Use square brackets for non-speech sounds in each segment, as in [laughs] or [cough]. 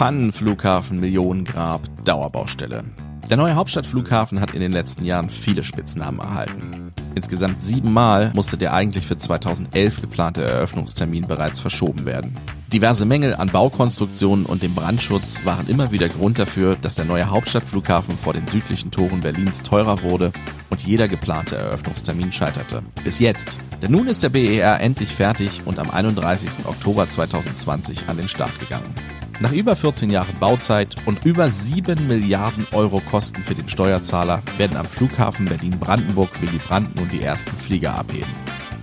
Pannenflughafen, Millionengrab, Dauerbaustelle. Der neue Hauptstadtflughafen hat in den letzten Jahren viele Spitznamen erhalten. Insgesamt siebenmal musste der eigentlich für 2011 geplante Eröffnungstermin bereits verschoben werden. Diverse Mängel an Baukonstruktionen und dem Brandschutz waren immer wieder Grund dafür, dass der neue Hauptstadtflughafen vor den südlichen Toren Berlins teurer wurde und jeder geplante Eröffnungstermin scheiterte. Bis jetzt. Denn nun ist der BER endlich fertig und am 31. Oktober 2020 an den Start gegangen. Nach über 14 Jahren Bauzeit und über 7 Milliarden Euro Kosten für den Steuerzahler werden am Flughafen Berlin-Brandenburg Willy Brandt nun die ersten Flieger abheben.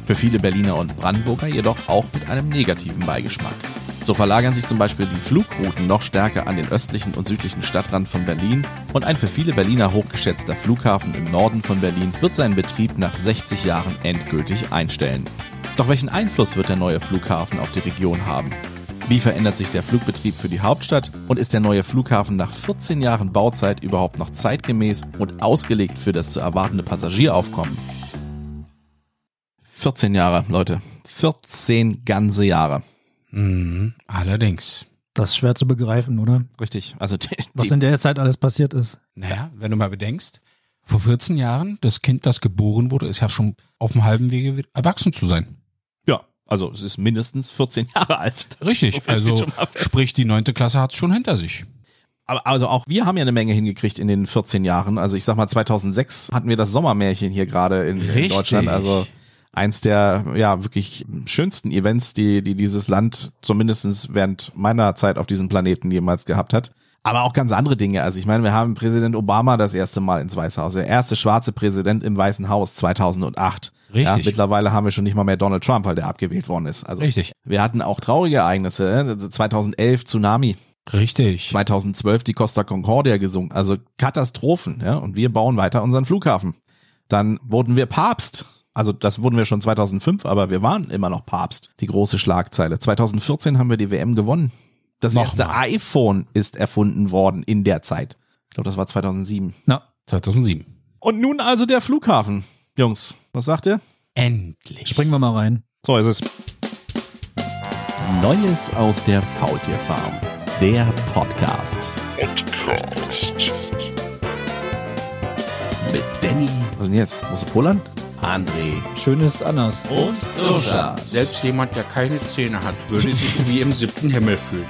Für viele Berliner und Brandenburger jedoch auch mit einem negativen Beigeschmack. So verlagern sich zum Beispiel die Flugrouten noch stärker an den östlichen und südlichen Stadtrand von Berlin und ein für viele Berliner hochgeschätzter Flughafen im Norden von Berlin wird seinen Betrieb nach 60 Jahren endgültig einstellen. Doch welchen Einfluss wird der neue Flughafen auf die Region haben? Wie verändert sich der Flugbetrieb für die Hauptstadt und ist der neue Flughafen nach 14 Jahren Bauzeit überhaupt noch zeitgemäß und ausgelegt für das zu erwartende Passagieraufkommen? 14 Jahre, Leute. 14 ganze Jahre. Mhm, allerdings. Das ist schwer zu begreifen, oder? Richtig. Also die, Was die, in der Zeit alles passiert ist. Naja, wenn du mal bedenkst, vor 14 Jahren, das Kind, das geboren wurde, ist ja schon auf dem halben Wege erwachsen zu sein. Also es ist mindestens 14 [laughs] Jahre alt. Richtig, So also sprich, die neunte Klasse hat es schon hinter sich. Aber also auch wir haben ja eine Menge hingekriegt in den 14 Jahren. Also ich sag mal 2006 hatten wir das Sommermärchen hier gerade in, in. Deutschland. Also eins der ja wirklich schönsten Events, die die dieses Land zumindestens während meiner Zeit auf diesem Planeten jemals gehabt hat. Aber auch ganz andere Dinge. Also ich meine, wir haben Präsident Obama das erste Mal ins Weiße Haus. Der erste schwarze Präsident im Weißen Haus 2008. Richtig. Ja, mittlerweile haben wir schon nicht mal mehr Donald Trump, weil der abgewählt worden ist. Also Richtig. wir hatten auch traurige Ereignisse. äh, 2011 Tsunami. Richtig. 2012 die Costa Concordia gesungen. Also Katastrophen, ja. Und wir bauen weiter unseren Flughafen. Dann wurden wir Papst. Also das wurden wir schon 2005, aber wir waren immer noch Papst. Die große Schlagzeile. 2014 haben wir die WM gewonnen. Das Noch erste mal. iPhone ist erfunden worden in der Zeit. Ich glaube, das war 2007. Na, 2007. Und nun also der Flughafen. Jungs, was sagt ihr? Endlich. springen wir mal rein. So ist es. Neues aus der Faultierfarm. Der Podcast. Mit Danny. Was denn jetzt? Musst du pullern? André. Schönes anders. Und Irscha. Selbst jemand, der keine Zähne hat, würde sich wie im siebten Himmel fühlen.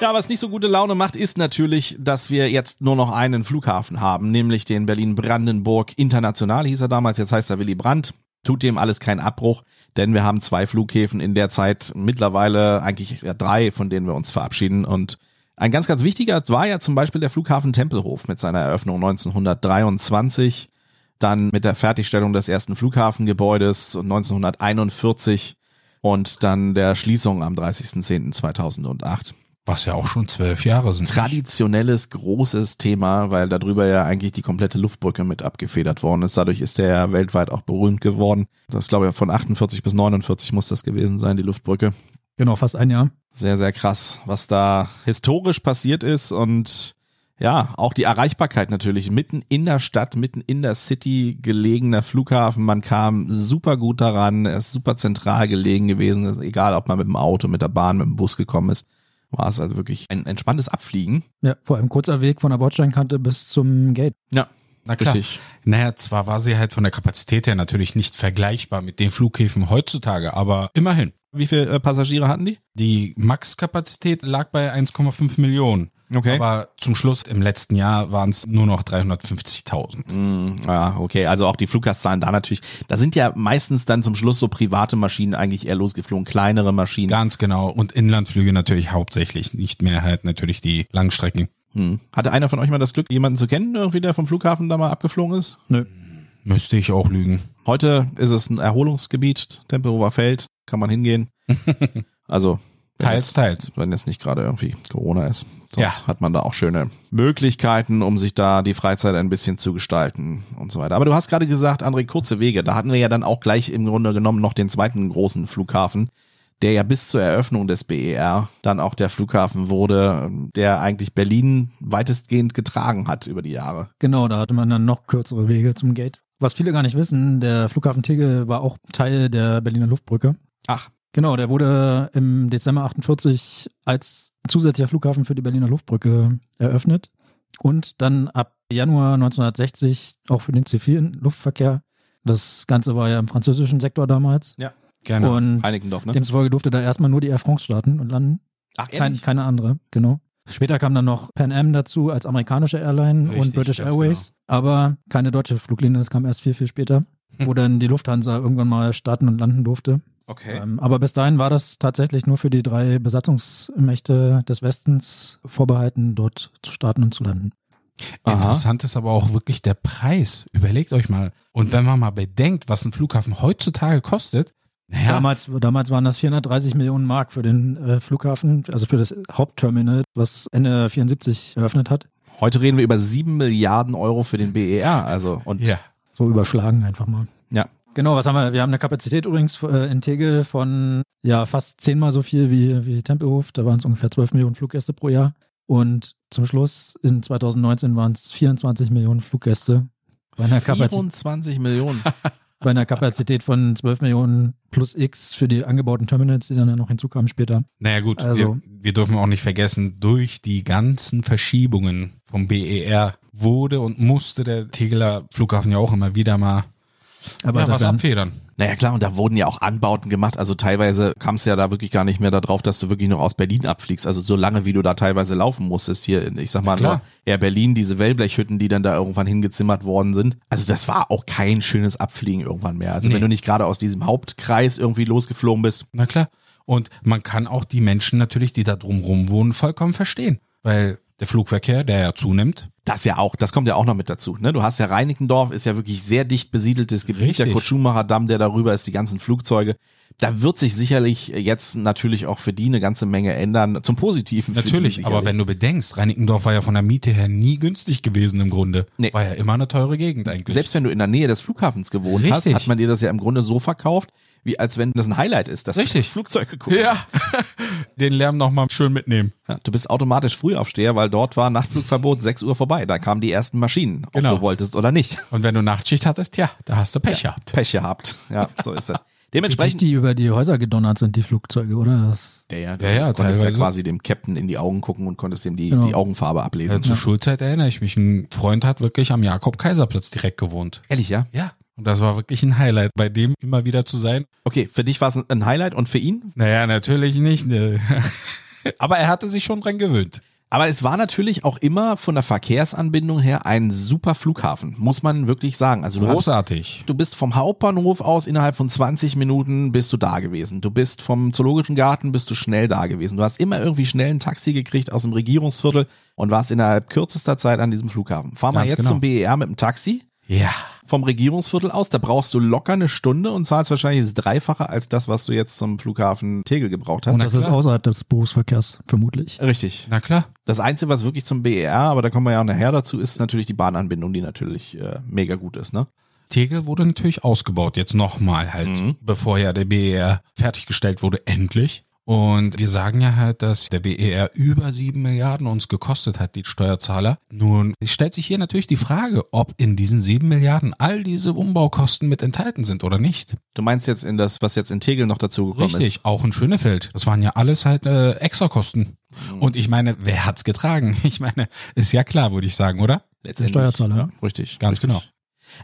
Ja, was nicht so gute Laune macht, ist natürlich, dass wir jetzt nur noch einen Flughafen haben, nämlich den Berlin-Brandenburg International, hieß er damals, jetzt heißt er Willy Brandt. Tut dem alles keinen Abbruch, denn wir haben zwei Flughäfen in der Zeit, mittlerweile eigentlich drei, von denen wir uns verabschieden. Und ein ganz, ganz wichtiger war ja zum Beispiel der Flughafen Tempelhof mit seiner Eröffnung 1923, dann mit der Fertigstellung des ersten Flughafengebäudes 1941 und dann der Schließung am 30.10.2008 Was ja auch schon zwölf Jahre sind. traditionelles, großes Thema, weil darüber ja eigentlich die komplette Luftbrücke mit abgefedert worden ist. Dadurch ist der ja weltweit auch berühmt geworden. Das glaube ich von 48 bis 49 muss das gewesen sein, die Luftbrücke. Genau, fast ein Jahr. Sehr, sehr krass, was da historisch passiert ist und ja, auch die Erreichbarkeit natürlich. Mitten in der Stadt, mitten in der City gelegener Flughafen. Man kam super gut daran. Er ist super zentral gelegen gewesen. Egal, ob man mit dem Auto, mit der Bahn, mit dem Bus gekommen ist. War es also wirklich ein entspanntes Abfliegen. Ja, vor allem kurzer Weg von der Bordsteinkante bis zum Gate. Ja, Na klar. richtig. Naja, zwar war sie halt von der Kapazität her natürlich nicht vergleichbar mit den Flughäfen heutzutage, aber immerhin. Wie viele äh, Passagiere hatten die? Die Max-Kapazität lag bei 1,5 Millionen. Okay. Aber zum Schluss im letzten Jahr waren es nur noch 350.000. Mm, ja, okay. Also auch die Fluggastzahlen da natürlich. Da sind ja meistens dann zum Schluss so private Maschinen eigentlich eher losgeflogen, kleinere Maschinen. Ganz genau. Und Inlandflüge natürlich hauptsächlich, nicht mehr halt natürlich die Langstrecken. Hm. Hatte einer von euch mal das Glück, jemanden zu kennen, irgendwie der vom Flughafen da mal abgeflogen ist? Nö. Müsste ich auch lügen. Heute ist es ein Erholungsgebiet, Tempelhofer Feld, kann man hingehen. [laughs] Also Teils, jetzt, teils. wenn jetzt nicht gerade irgendwie Corona ist. Sonst Ja. hat man da auch schöne Möglichkeiten, um sich da die Freizeit ein bisschen zu gestalten und so weiter. Aber du hast gerade gesagt, André, kurze Wege. Da hatten wir ja dann auch gleich im Grunde genommen noch den zweiten großen Flughafen, der ja bis zur Eröffnung des BER dann auch der Flughafen wurde, der eigentlich Berlin weitestgehend getragen hat über die Jahre. Genau, da hatte man dann noch kürzere Wege zum Gate. Was viele gar nicht wissen, der Flughafen Tegel war auch Teil der Berliner Luftbrücke. Ach, Genau, der wurde im Dezember 48 als zusätzlicher Flughafen für die Berliner Luftbrücke eröffnet und dann ab Januar 1960 auch für den zivilen Luftverkehr. Das Ganze war ja im französischen Sektor damals. Ja. Gerne. Und Heinickendorf, ne? demzufolge durfte da erstmal nur die Air France starten und landen. Ach, Kein, keine andere, genau. Später kam dann noch Pan Am dazu als amerikanische Airline Richtig, und British Airways, aber keine deutsche Fluglinie, das kam erst viel, viel später, wo dann die Lufthansa irgendwann mal starten und landen durfte. Okay. Ähm, aber bis dahin war das tatsächlich nur für die drei Besatzungsmächte des Westens vorbehalten, dort zu starten und zu landen. Aha. Interessant ist aber auch wirklich der Preis. Überlegt euch mal. Und wenn man mal bedenkt, was ein Flughafen heutzutage kostet, naja, Damals, damals waren das 430 Millionen Mark für den äh, Flughafen, also für das Hauptterminal, was Ende 74 eröffnet hat. Heute reden wir über sieben Milliarden Euro für den BER. Also, und ja. So überschlagen einfach mal. Genau, was haben wir? Wir haben eine Kapazität übrigens äh, in Tegel von ja fast zehnmal so viel wie, wie Tempelhof. Da waren es ungefähr 12 Millionen Fluggäste pro Jahr. Und zum Schluss in 2019 waren es 24 Millionen Fluggäste bei einer, Kapazität, 24 Millionen. [laughs] bei einer Kapazität von 12 Millionen plus X für die angebauten Terminals, die dann ja noch hinzukamen später. Naja gut, Also- wir, wir dürfen auch nicht vergessen, durch die ganzen Verschiebungen vom BER wurde und musste der Tegeler Flughafen ja auch immer wieder mal Aber ja, da was werden- abfedern. Naja klar, und da wurden ja auch Anbauten gemacht. Also teilweise kam es ja da wirklich gar nicht mehr darauf, dass du wirklich noch aus Berlin abfliegst. Also so lange, wie du da teilweise laufen musstest hier, in, ich sag mal, nur Air Berlin, diese Wellblechhütten, die dann da irgendwann hingezimmert worden sind. Also das war auch kein schönes Abfliegen irgendwann mehr. Also Nee. wenn du nicht gerade aus diesem Hauptkreis irgendwie losgeflogen bist. Na klar. Und man kann auch die Menschen natürlich, die da drumrum wohnen, vollkommen verstehen. Weil der Flugverkehr, der ja zunimmt, Das ja auch, das kommt ja auch noch mit dazu. Ne? Du hast ja Reinickendorf, ist ja wirklich sehr dicht besiedeltes Gebiet. Richtig. Der Kurt-Schumacher-Damm, der darüber ist, die ganzen Flugzeuge. Da wird sich sicherlich jetzt natürlich auch für die eine ganze Menge ändern. Zum Positiven. natürlich, aber wenn du bedenkst, Reinickendorf war ja von der Miete her nie günstig gewesen im Grunde. Nee. War ja immer eine teure Gegend eigentlich. Selbst wenn du in der Nähe des Flughafens gewohnt hast, Richtig. hat man dir das ja im Grunde so verkauft, wie als wenn das ein Highlight ist, das Richtig. Flugzeug geguckt. ja, [laughs] den Lärm nochmal schön mitnehmen. Ja, du bist automatisch Frühaufsteher, weil dort war Nachtflugverbot 6 Uhr vorbei. Da kamen die ersten Maschinen, ob Genau. du wolltest oder nicht. Und wenn du Nachtschicht hattest, ja, da hast du Pech gehabt. Pech gehabt. Ja, so ist das. [laughs] Dementsprechend. die über die Häuser gedonnert sind, die Flugzeuge, oder? Das, Ja, ja, Ja, ja, du konntest ja teilweise. quasi dem Captain in die Augen gucken und konntest ihm die, Genau. die Augenfarbe ablesen. Also zur Schulzeit erinnere ich mich, ein Freund hat wirklich am Jakob-Kaiser-Platz direkt gewohnt. Ehrlich, ja? Ja. Und das war wirklich ein Highlight, bei dem immer wieder zu sein. Okay, für dich war es ein Highlight und für ihn? Naja, natürlich nicht. Ne. [laughs] Aber er hatte sich schon dran gewöhnt. Aber es war natürlich auch immer von der Verkehrsanbindung her ein super Flughafen, muss man wirklich sagen. Also du hast Großartig. Du bist vom Hauptbahnhof aus innerhalb von 20 Minuten bist du da gewesen. Du bist vom Zoologischen Garten bist du schnell da gewesen. Du hast immer irgendwie schnell ein Taxi gekriegt aus dem Regierungsviertel und warst innerhalb kürzester Zeit an diesem Flughafen. Fahr mal Ganz jetzt genau. zum BER mit dem Taxi Ja. Vom Regierungsviertel aus. Da brauchst du locker eine Stunde und zahlst wahrscheinlich das Dreifache als das, was du jetzt zum Flughafen Tegel gebraucht hast. Na das ist außerhalb des Berufsverkehrs, vermutlich. Richtig. Na klar. Das Einzige, was wirklich zum BER, aber da kommen wir ja nachher dazu, ist natürlich die Bahnanbindung, die natürlich äh, mega gut ist, ne? Tegel wurde natürlich ausgebaut, jetzt nochmal halt, Mhm. bevor ja der BER fertiggestellt wurde, endlich. Und wir sagen ja halt, dass der BER über sieben Milliarden uns gekostet hat, die Steuerzahler. Nun es stellt sich hier natürlich die Frage, ob in diesen sieben Milliarden all diese Umbaukosten mit enthalten sind oder nicht. Du meinst jetzt in das, was jetzt in Tegel noch dazu gekommen Richtig, ist? auch in Schönefeld. Das waren ja alles halt äh, Extrakosten. Mhm. Und ich meine, wer hat's getragen? [laughs] Ich meine, ist ja klar, würde ich sagen, oder? Letztendlich. Steuerzahler. Ja, richtig. Ganz richtig. genau.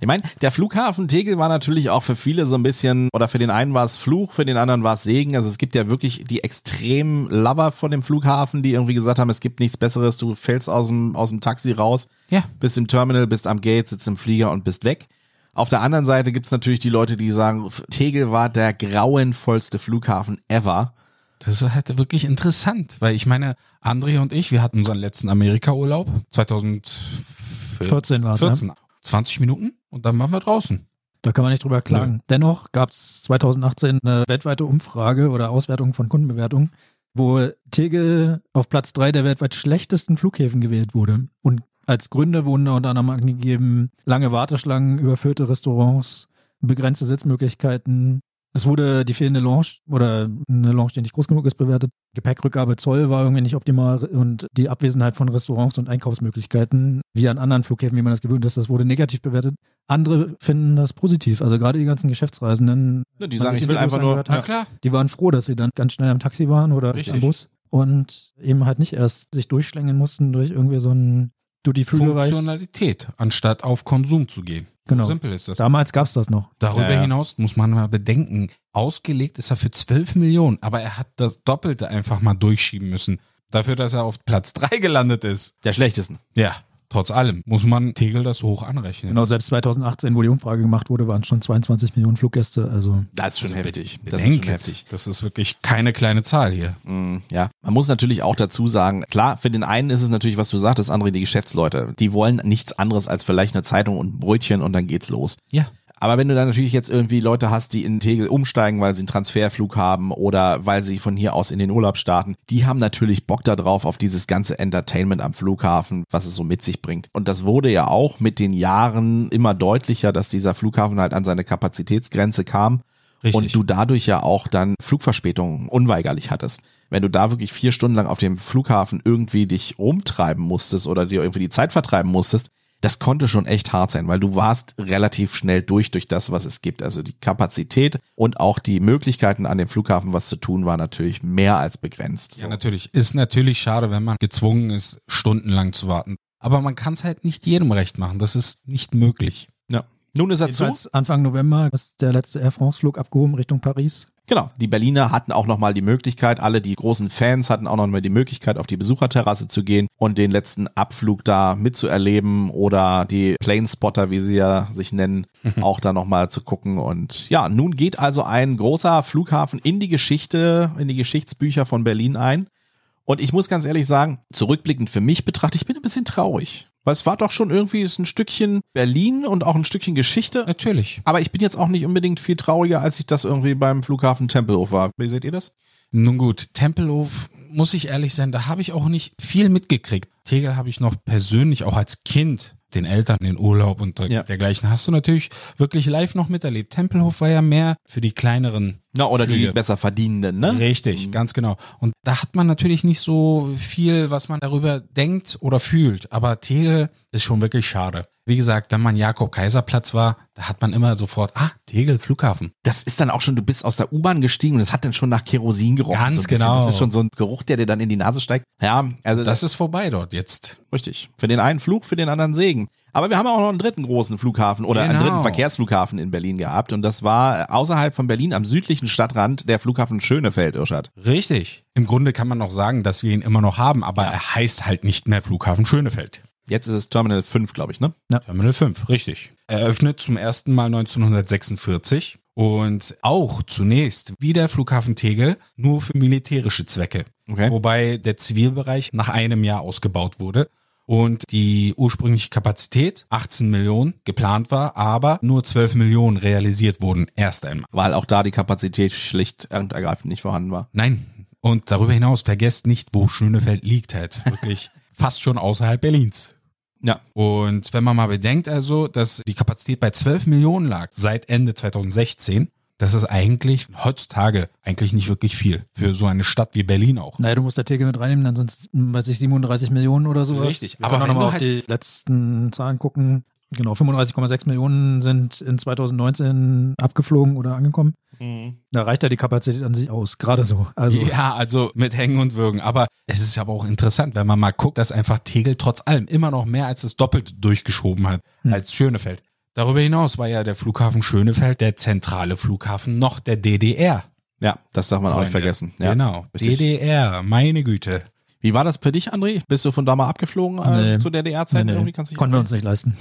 Ich meine, der Flughafen Tegel war natürlich auch für viele so ein bisschen, oder für den einen war es Fluch, für den anderen war es Segen. Also es gibt ja wirklich die extremen Lover von dem Flughafen, die irgendwie gesagt haben, es gibt nichts Besseres, du fällst aus dem, aus dem Taxi raus, Ja. bist im Terminal, bist am Gate, sitzt im Flieger und bist weg. Auf der anderen Seite gibt's natürlich die Leute, die sagen, Tegel war der grauenvollste Flughafen ever. Das ist halt wirklich interessant, weil ich meine, André und ich, wir hatten unseren letzten Amerika-Urlaub 2014 war's, ne? 14, 20 Minuten und dann waren wir draußen. Da kann man nicht drüber klagen. Dennoch gab es 2018 eine weltweite Umfrage oder Auswertung von Kundenbewertungen, wo Tegel auf Platz drei der weltweit schlechtesten Flughäfen gewählt wurde. Und als Gründe wurden da unter anderem angegeben, lange Warteschlangen, überfüllte Restaurants, begrenzte Sitzmöglichkeiten. Es wurde die fehlende Lounge oder eine Lounge, die nicht groß genug ist, bewertet. Gepäckrückgabe Zoll war irgendwie nicht optimal und die Abwesenheit von Restaurants und Einkaufsmöglichkeiten, wie an anderen Flughäfen, wie man das gewöhnt ist, das wurde negativ bewertet. Andere finden das positiv. Also gerade die ganzen Geschäftsreisenden, Ne, die sagen, ich will einfach nur, hat. ja, klar. die waren froh, dass sie dann ganz schnell am Taxi waren oder Richtig. am Bus. und eben halt nicht erst sich durchschlängeln mussten durch irgendwie so einen Duty-Free-Bereich. Funktionalität, anstatt auf Konsum zu gehen. Genau. So simpel ist das. Damals gab's das noch. Darüber Ja, ja. hinaus muss man mal bedenken, ausgelegt ist er für 12 Millionen, aber er hat das Doppelte einfach mal durchschieben müssen. Dafür, dass er auf Platz 3 gelandet ist. Der schlechtesten. Ja, trotz allem muss man Tegel das hoch anrechnen. Genau, selbst 2018, wo die Umfrage gemacht wurde, waren es schon 22 Millionen Fluggäste. Also Das ist schon heftig. Das ist schon heftig. das ist wirklich keine kleine Zahl hier. Mm, Ja, man muss natürlich auch dazu sagen, klar, für den einen ist es natürlich, was du sagtest, André, die Geschäftsleute, die wollen nichts anderes als vielleicht eine Zeitung und ein Brötchen und dann geht's los. Ja. Aber wenn du dann natürlich jetzt irgendwie Leute hast, die in Tegel umsteigen, weil sie einen Transferflug haben oder weil sie von hier aus in den Urlaub starten, die haben natürlich Bock darauf, auf dieses ganze Entertainment am Flughafen, was es so mit sich bringt. Und das wurde ja auch mit den Jahren immer deutlicher, dass dieser Flughafen halt an seine Kapazitätsgrenze kam. Richtig. Und du dadurch ja auch dann Flugverspätungen unweigerlich hattest. Wenn du da wirklich vier Stunden lang auf dem Flughafen irgendwie dich rumtreiben musstest oder dir irgendwie die Zeit vertreiben musstest, das konnte schon echt hart sein, weil du warst relativ schnell durch durch das, was es gibt. Also die Kapazität und auch die Möglichkeiten an dem Flughafen was zu tun, war natürlich mehr als begrenzt. Ja, natürlich. Ist natürlich schade, wenn man gezwungen ist, stundenlang zu warten. Aber man kann es halt nicht jedem recht machen. Das ist nicht möglich. Ja. Nun ist er zu. Anfang November ist der letzte Air France-Flug abgehoben Richtung Paris. Genau, die Berliner hatten auch nochmal die Möglichkeit, alle die großen Fans hatten auch nochmal die Möglichkeit, auf die Besucherterrasse zu gehen und den letzten Abflug da mitzuerleben oder die Planespotter, wie sie ja sich nennen, [laughs] auch da nochmal zu gucken. Und ja, nun geht also ein großer Flughafen in die Geschichte, in die Geschichtsbücher von Berlin ein. Und ich muss ganz ehrlich sagen, zurückblickend für mich betrachtet, ich bin ein bisschen traurig. Weil es war doch schon irgendwie ist ein Stückchen Berlin und auch ein Stückchen Geschichte. Natürlich. Aber ich bin jetzt auch nicht unbedingt viel trauriger, als ich das irgendwie beim Flughafen Tempelhof war. Wie seht ihr das? Nun gut, Tempelhof, muss ich ehrlich sein, da habe ich auch nicht viel mitgekriegt. Tegel habe ich noch persönlich auch als Kind den Eltern den Urlaub und Ja. dergleichen hast du natürlich wirklich live noch miterlebt. Tempelhof war ja mehr für die kleineren. Na, oder die Flüge. besser verdienenden, ne? Richtig, ganz genau. Und da hat man natürlich nicht so viel, was man darüber denkt oder fühlt. Aber Tegel ist schon wirklich schade. Wie gesagt, wenn man Jakob-Kaiser-Platz war, da hat man immer sofort, ah, Tegel, Flughafen. Das ist dann auch schon, du bist aus der U-Bahn gestiegen und es hat dann schon nach Kerosin gerochen. Ganz so genau. Das ist schon so ein Geruch, der dir dann in die Nase steigt. Ja, also das, Das ist vorbei dort jetzt. richtig. Für den einen Flug, für den anderen Segen. Aber wir haben auch noch einen dritten großen Flughafen oder einen Genau. dritten Verkehrsflughafen in Berlin gehabt. Und das war außerhalb von Berlin am südlichen Stadtrand der Flughafen Schönefeld, Irschad. Richtig. Im Grunde kann man noch sagen, dass wir ihn immer noch haben, aber er heißt halt nicht mehr Flughafen Schönefeld. Jetzt ist es Terminal 5, glaube ich, ne? Terminal 5, richtig. Eröffnet zum ersten Mal 1946 und auch zunächst wie der Flughafen Tegel nur für militärische Zwecke. Okay. Wobei der Zivilbereich nach einem Jahr ausgebaut wurde und die ursprüngliche Kapazität 18 Millionen geplant war, aber nur 12 Millionen realisiert wurden erst einmal. Weil auch da die Kapazität schlicht und ergreifend nicht vorhanden war. Nein. Und darüber hinaus vergesst nicht, wo Schönefeld liegt halt. Wirklich [laughs] fast schon außerhalb Berlins. Ja. Und wenn man mal bedenkt also, dass die Kapazität bei 12 Millionen lag seit Ende 2016, das ist eigentlich heutzutage eigentlich nicht wirklich viel für so eine Stadt wie Berlin auch. Naja, du musst der Tegel mit reinnehmen, dann sind es, weiß ich, 37 Millionen oder so. Richtig, Aber aber wenn wir nochmal auf halt- die letzten Zahlen gucken, genau, 35,6 Millionen sind in 2019 abgeflogen oder angekommen. Da reicht ja die Kapazität an sich aus, gerade so. Also Ja, also mit Hängen und Würgen. Aber es ist aber auch interessant, wenn man mal guckt, dass einfach Tegel trotz allem immer noch mehr als das Doppelte durchgeschoben hat als Schönefeld. Darüber hinaus war ja der Flughafen Schönefeld der zentrale Flughafen noch der DDR. Ja, das darf man auch nicht Freunde. vergessen. Ja, genau. richtig. DDR, meine Güte. Wie war das für dich, André? Bist du von da mal abgeflogen äh, Nee. zu DDR-Zeiten? nee, Irgendwie nee, dich konnten wir uns nicht leisten.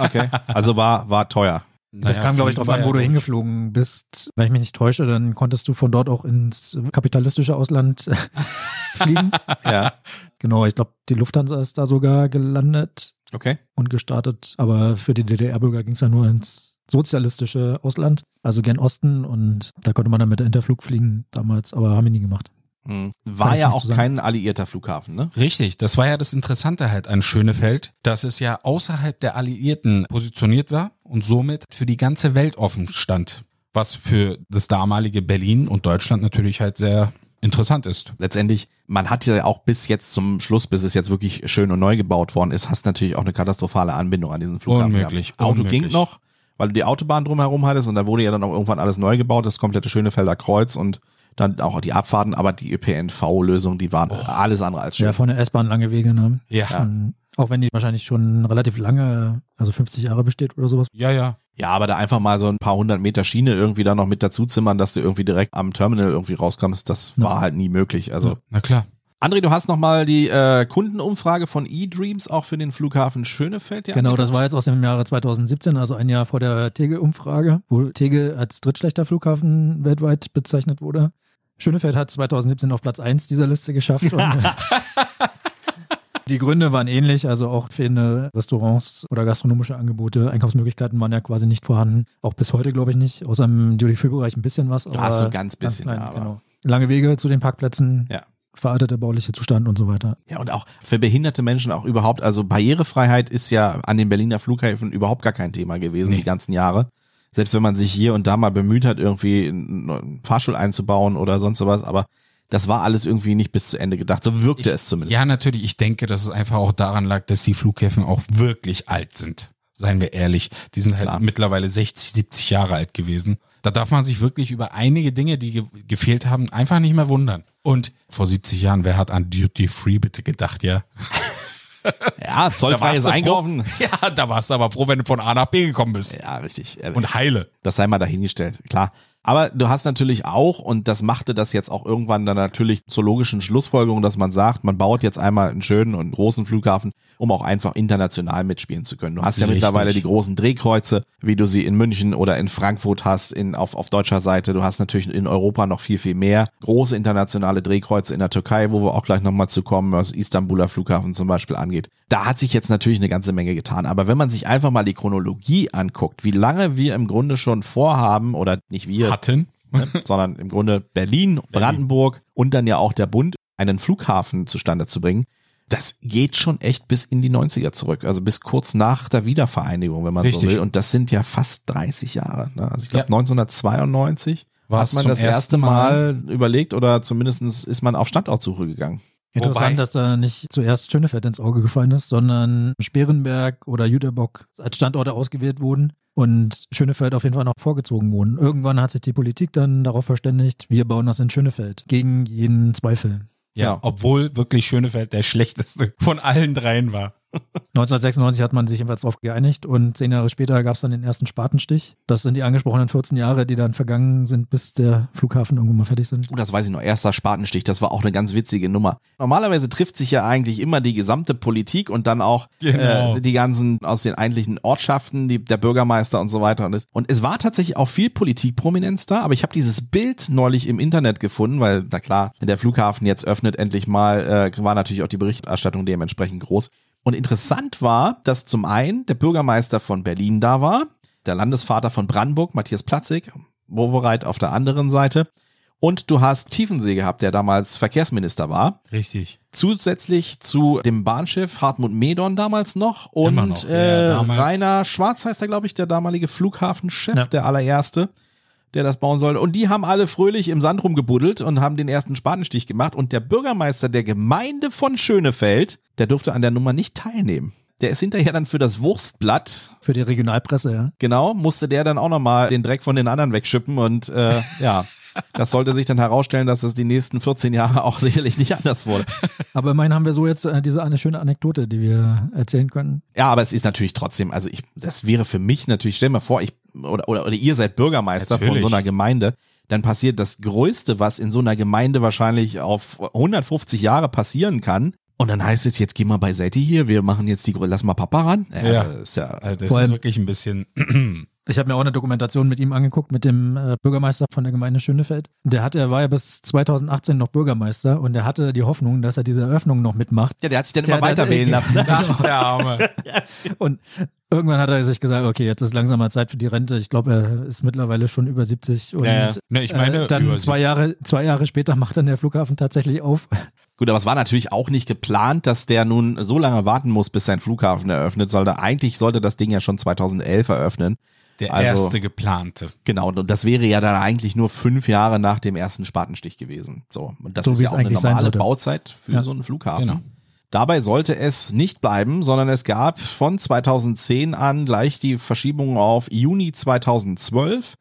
Okay. Also war, war teuer. Das kam, glaube ich, drauf an, wo du hingeflogen bist. Wenn ich mich nicht täusche, dann konntest du von dort auch ins kapitalistische Ausland [laughs] fliegen. Ja. Genau, ich glaube, die Lufthansa ist da sogar gelandet Okay. und gestartet. Aber für die DDR-Bürger ging es ja nur ins sozialistische Ausland, also gern Osten. Und da konnte man dann mit der Interflug fliegen damals, aber haben wir nie gemacht. Hm. Kann War ja auch kein alliierter Flughafen, ne? Richtig, das war ja das Interessante halt an Schönefeld, dass es ja außerhalb der Alliierten positioniert war und somit für die ganze Welt offen stand. Was für das damalige Berlin und Deutschland natürlich halt sehr interessant ist. Letztendlich, man hat ja auch bis jetzt zum Schluss, bis es jetzt wirklich schön und neu gebaut worden ist, hast natürlich auch eine katastrophale Anbindung an diesen Flughafen. Unmöglich, gehabt. Auto unmöglich. ging noch, weil du die Autobahn drumherum hattest und da wurde ja dann auch irgendwann alles neu gebaut, das komplette Schönefelder Kreuz und dann auch die Abfahrten, aber die ÖPNV-Lösung, die waren alles andere als schön. Ja, von der S-Bahn lange Wege, ne? Ja. Und auch wenn die wahrscheinlich schon relativ lange, also 50 Jahre besteht oder sowas. Ja, ja. Ja, aber da einfach mal so ein paar hundert Meter Schiene irgendwie da noch mit dazu zimmern, dass du irgendwie direkt am Terminal irgendwie rauskommst, das Ja. war halt nie möglich. Also Na klar. André, du hast noch mal die äh, Kundenumfrage von eDreams auch für den Flughafen Schönefeld. ja Genau, das war jetzt aus dem Jahre 2017, also ein Jahr vor der Tegel-Umfrage, wo Tegel als drittschlechter Flughafen weltweit bezeichnet wurde. Schönefeld hat 2017 auf Platz 1 dieser Liste geschafft. Und [laughs] die Gründe waren ähnlich, also auch fehlende Restaurants oder gastronomische Angebote, Einkaufsmöglichkeiten waren ja quasi nicht vorhanden. Auch bis heute glaube ich nicht, außer im Duty-Free-Bereich ein bisschen was. Ja, so ganz bisschen, ja, aber- genau. Lange Wege zu den Parkplätzen, Ja. veralteter baulicher Zustand und so weiter. Ja, und auch für behinderte Menschen auch überhaupt, also Barrierefreiheit ist ja an den Berliner Flughäfen überhaupt gar kein Thema gewesen Nee. die ganzen Jahre. Selbst wenn man sich hier und da mal bemüht hat, irgendwie einen Fahrstuhl einzubauen oder sonst sowas, aber das war alles irgendwie nicht bis zu Ende gedacht. So wirkte es zumindest. Ja, natürlich. Ich denke, dass es einfach auch daran lag, dass die Flughäfen auch wirklich alt sind. Seien wir ehrlich. Die sind halt Klar. mittlerweile 60, 70 Jahre alt gewesen. Da darf man sich wirklich über einige Dinge, die ge gefehlt haben, einfach nicht mehr wundern. Und vor 70 Jahren, wer hat an Duty Free bitte gedacht, ja? [laughs] Ja, zollfreies du froh- Einkaufen. [laughs] Ja, da warst du aber froh, wenn du von A nach B gekommen bist. Ja, richtig. Und heile. Das sei mal dahingestellt, klar. Aber du hast natürlich auch, und das machte das jetzt auch irgendwann dann natürlich zur logischen Schlussfolgerung, dass man sagt, man baut jetzt einmal einen schönen und großen Flughafen, um auch einfach international mitspielen zu können. Du hast ja Richtig. mittlerweile die großen Drehkreuze, wie du sie in München oder in Frankfurt hast, in, auf, auf deutscher Seite. Du hast natürlich in Europa noch viel, viel mehr große internationale Drehkreuze in der Türkei, wo wir auch gleich nochmal zu kommen, was Istanbuler Flughafen zum Beispiel angeht. Da hat sich jetzt natürlich eine ganze Menge getan. Aber wenn man sich einfach mal die Chronologie anguckt, wie lange wir im Grunde schon vorhaben, oder nicht wir, Hatten. ne, sondern im Grunde Berlin, Brandenburg und dann ja auch der Bund, einen Flughafen zustande zu bringen. Das geht schon echt bis in die 90er zurück, also bis kurz nach der Wiedervereinigung, wenn man so Richtig. will. Und das sind ja fast 30 Jahre. Ne? Also ich glaube Ja. 1992 War hat man das erste ersten Mal überlegt oder zumindestens ist man auf Standortsuche gegangen. Interessant, Wobei- dass da nicht zuerst Schönefeld ins Auge gefallen ist, sondern Sperenberg oder Jüterbock als Standorte ausgewählt wurden und Schönefeld auf jeden Fall noch vorgezogen wurden. Irgendwann hat sich die Politik dann darauf verständigt, wir bauen das in Schönefeld. Gegen jeden Zweifel. Ja, Ja. obwohl wirklich Schönefeld der schlechteste von allen dreien war. 1996 hat man sich jedenfalls darauf geeinigt und zehn Jahre später gab es dann den ersten Spatenstich. Das sind die angesprochenen 14 Jahre, die dann vergangen sind, bis der Flughafen irgendwann mal fertig sind. Oh, das weiß ich noch. Erster Spatenstich, das war auch eine ganz witzige Nummer. Normalerweise trifft sich ja eigentlich immer die gesamte Politik und dann auch Genau. äh, die ganzen aus den eigentlichen Ortschaften, die, der Bürgermeister und so weiter. Und es, und es war tatsächlich auch viel Politikprominenz da, aber ich habe dieses Bild neulich im Internet gefunden, weil, na klar, wenn der Flughafen jetzt öffnet, endlich mal, äh, war natürlich auch die Berichterstattung dementsprechend groß. Und interessant war, dass zum einen der Bürgermeister von Berlin da war, der Landesvater von Brandenburg, Matthias Platzig, Wowereit auf der anderen Seite. Und du hast Tiefensee gehabt, der damals Verkehrsminister war. Richtig. Zusätzlich zu dem Bahnschiff Hartmut Medon damals noch und noch, ja, äh, damals. Rainer Schwarz heißt er, glaube ich, der damalige Flughafenchef, Ja. der allererste, der das bauen sollte. Und die haben alle fröhlich im Sand rumgebuddelt und haben den ersten Spatenstich gemacht. Und der Bürgermeister der Gemeinde von Schönefeld, der durfte an der Nummer nicht teilnehmen. Der ist hinterher dann für das Wurstblatt Für die Regionalpresse, ja. Genau, musste der dann auch nochmal den Dreck von den anderen wegschippen und äh, ja, [laughs] das sollte sich dann herausstellen, dass es die nächsten 14 Jahre auch sicherlich nicht anders wurde. Aber immerhin haben wir so jetzt äh, diese eine schöne Anekdote, die wir erzählen können. Ja, aber es ist natürlich trotzdem, also ich, das wäre für mich natürlich, stell dir mal vor, ich oder, oder, oder ihr seid Bürgermeister von Natürlich. so einer Gemeinde, dann passiert das Größte, was in so einer Gemeinde wahrscheinlich auf 150 Jahre passieren kann. Und dann heißt es, jetzt geh mal beiseite hier, wir machen jetzt die, lass mal Papa ran. Ja. Das ist ja, Also das ist wirklich ein bisschen. Ich habe mir auch eine Dokumentation mit ihm angeguckt, mit dem äh, Bürgermeister von der Gemeinde Schönefeld. Der hatte, er war ja bis 2018 noch Bürgermeister und er hatte die Hoffnung, dass er diese Eröffnung noch mitmacht. ja, der hat sich dann Der- immer weiter der- wählen [laughs] lassen. Ach, der [laughs] Arme. Und irgendwann hat er sich gesagt, okay, jetzt ist langsam mal Zeit für die Rente. Ich glaube, er ist mittlerweile schon über 70 und Ja, ja. Ne, ich meine, äh, dann über zwei 70. Jahre, zwei Jahre später macht dann der Flughafen tatsächlich auf. Gut, aber es war natürlich auch nicht geplant, dass der nun so lange warten muss, bis sein Flughafen eröffnet sollte. Eigentlich sollte das Ding ja schon 2011 eröffnen. Der Also- erste geplante. Genau, und das wäre ja dann eigentlich nur fünf Jahre nach dem ersten Spatenstich gewesen. So, und das So ist ja auch eine normale. Bauzeit für Ja. so einen Flughafen. Genau. Dabei sollte es nicht bleiben, sondern es gab von 2010 an gleich die Verschiebung auf Juni 2012.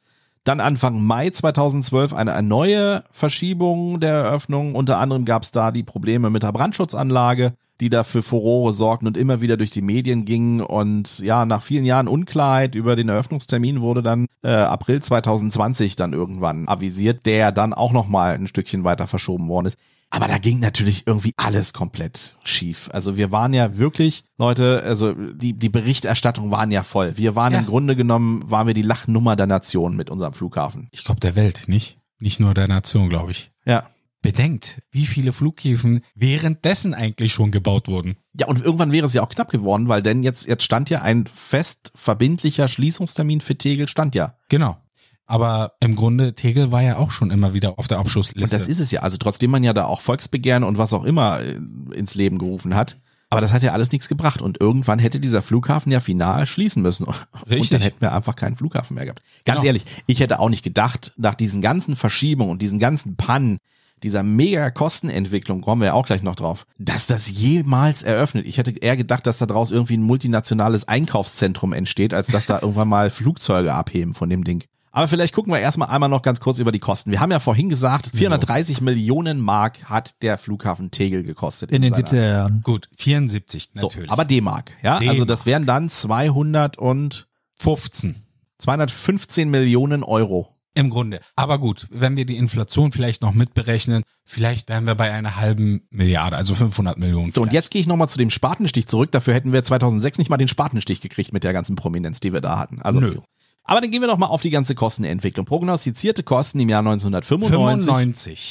Dann Anfang Mai 2012 eine neue Verschiebung der Eröffnung. Unter anderem gab es da die Probleme mit der Brandschutzanlage, die da für Furore sorgten und immer wieder durch die Medien gingen. Und ja, nach vielen Jahren Unklarheit über den Eröffnungstermin wurde dann äh, April 2020 dann irgendwann avisiert, der dann auch nochmal ein Stückchen weiter verschoben worden ist. Aber da ging natürlich irgendwie alles komplett schief. Also wir waren ja wirklich, Leute, also die, die Berichterstattung waren ja voll. Wir waren Ja. im Grunde genommen, waren wir die Lachnummer der Nation mit unserem Flughafen. Ich glaube der Welt, nicht? Nicht nur der Nation, glaube ich. Ja. Bedenkt, wie viele Flughäfen währenddessen eigentlich schon gebaut wurden. Ja, und irgendwann wäre es ja auch knapp geworden, weil denn jetzt, jetzt stand ja ein fest verbindlicher Schließungstermin für Tegel, stand ja. Genau. Aber im Grunde, Tegel war ja auch schon immer wieder auf der Abschussliste. Und das ist es ja. Also trotzdem man ja da auch Volksbegehren und was auch immer äh, ins Leben gerufen hat. Aber das hat ja alles nichts gebracht. Und irgendwann hätte dieser Flughafen ja final schließen müssen. [laughs] Und Richtig. dann hätten wir einfach keinen Flughafen mehr gehabt. Ganz Genau. ehrlich, ich hätte auch nicht gedacht, nach diesen ganzen Verschiebungen und diesen ganzen Pannen, dieser mega Kostenentwicklung, kommen wir ja auch gleich noch drauf, dass das jemals eröffnet. Ich hätte eher gedacht, dass da draus irgendwie ein multinationales Einkaufszentrum entsteht, als dass da [laughs] irgendwann mal Flugzeuge abheben von dem Ding. Aber vielleicht gucken wir erstmal einmal noch ganz kurz über die Kosten. Wir haben ja vorhin gesagt, 430 Millionen Mark hat der Flughafen Tegel gekostet. In den seiner- 70er Jahren. Gut, 74 So, natürlich. aber D-Mark, ja? Also das wären dann 200 und 15 215 Millionen Euro. Im Grunde. Aber gut, wenn wir die Inflation vielleicht noch mitberechnen, vielleicht wären wir bei einer halben Milliarde, also 500 Millionen. So, und vielleicht. jetzt gehe ich nochmal zu dem Spatenstich zurück. Dafür hätten wir 2006 nicht mal den Spatenstich gekriegt mit der ganzen Prominenz, die wir da hatten. Also, Nö. Aber dann gehen wir doch mal auf die ganze Kostenentwicklung. Prognostizierte Kosten im Jahr 1995.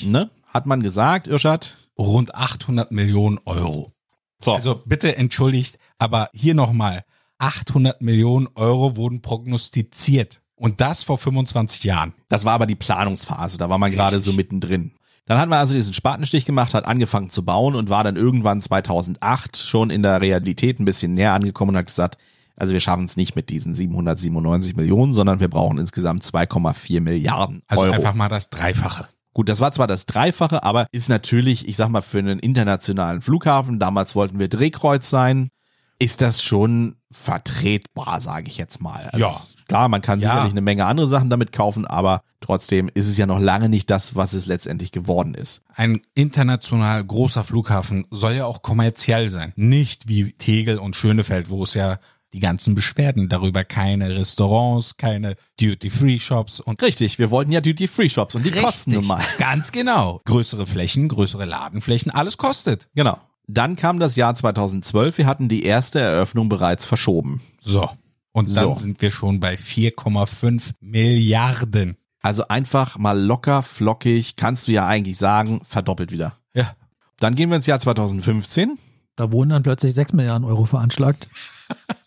95, Ne, hat man gesagt, Irschad. rund 800 Millionen Euro. So. Also bitte entschuldigt, aber hier nochmal, 800 Millionen Euro wurden prognostiziert. Und das vor 25 Jahren. Das war aber die Planungsphase, da war man gerade so mittendrin. Dann hat man also diesen Spatenstich gemacht, hat angefangen zu bauen und war dann irgendwann 2008 schon in der Realität ein bisschen näher angekommen und hat gesagt, also wir schaffen es nicht mit diesen 797 Millionen, sondern wir brauchen insgesamt 2,4 Milliarden Also Euro. einfach mal das Dreifache. Gut, das war zwar das Dreifache, aber ist natürlich, ich sag mal, für einen internationalen Flughafen, damals wollten wir Drehkreuz sein, ist das schon vertretbar, sage ich jetzt mal. Also Ja. Klar, man kann Ja. sicherlich eine Menge andere Sachen damit kaufen, aber trotzdem ist es ja noch lange nicht das, was es letztendlich geworden ist. Ein international großer Flughafen soll ja auch kommerziell sein. Nicht wie Tegel und Schönefeld, wo es ja die ganzen Beschwerden darüber keine Restaurants, keine Duty-Free-Shops und Richtig, wir wollten ja Duty-Free-Shops und die kosten nun mal. Ganz genau. Größere Flächen, größere Ladenflächen, alles kostet. Genau. Dann kam das Jahr 2012, wir hatten die erste Eröffnung bereits verschoben. So. Und dann So. sind wir schon bei 4,5 Milliarden. Also einfach mal locker, flockig, kannst du ja eigentlich sagen, verdoppelt wieder. Ja. Dann gehen wir ins Jahr 2015. Da wurden dann plötzlich 6 Milliarden Euro veranschlagt.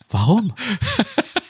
Warum? [laughs]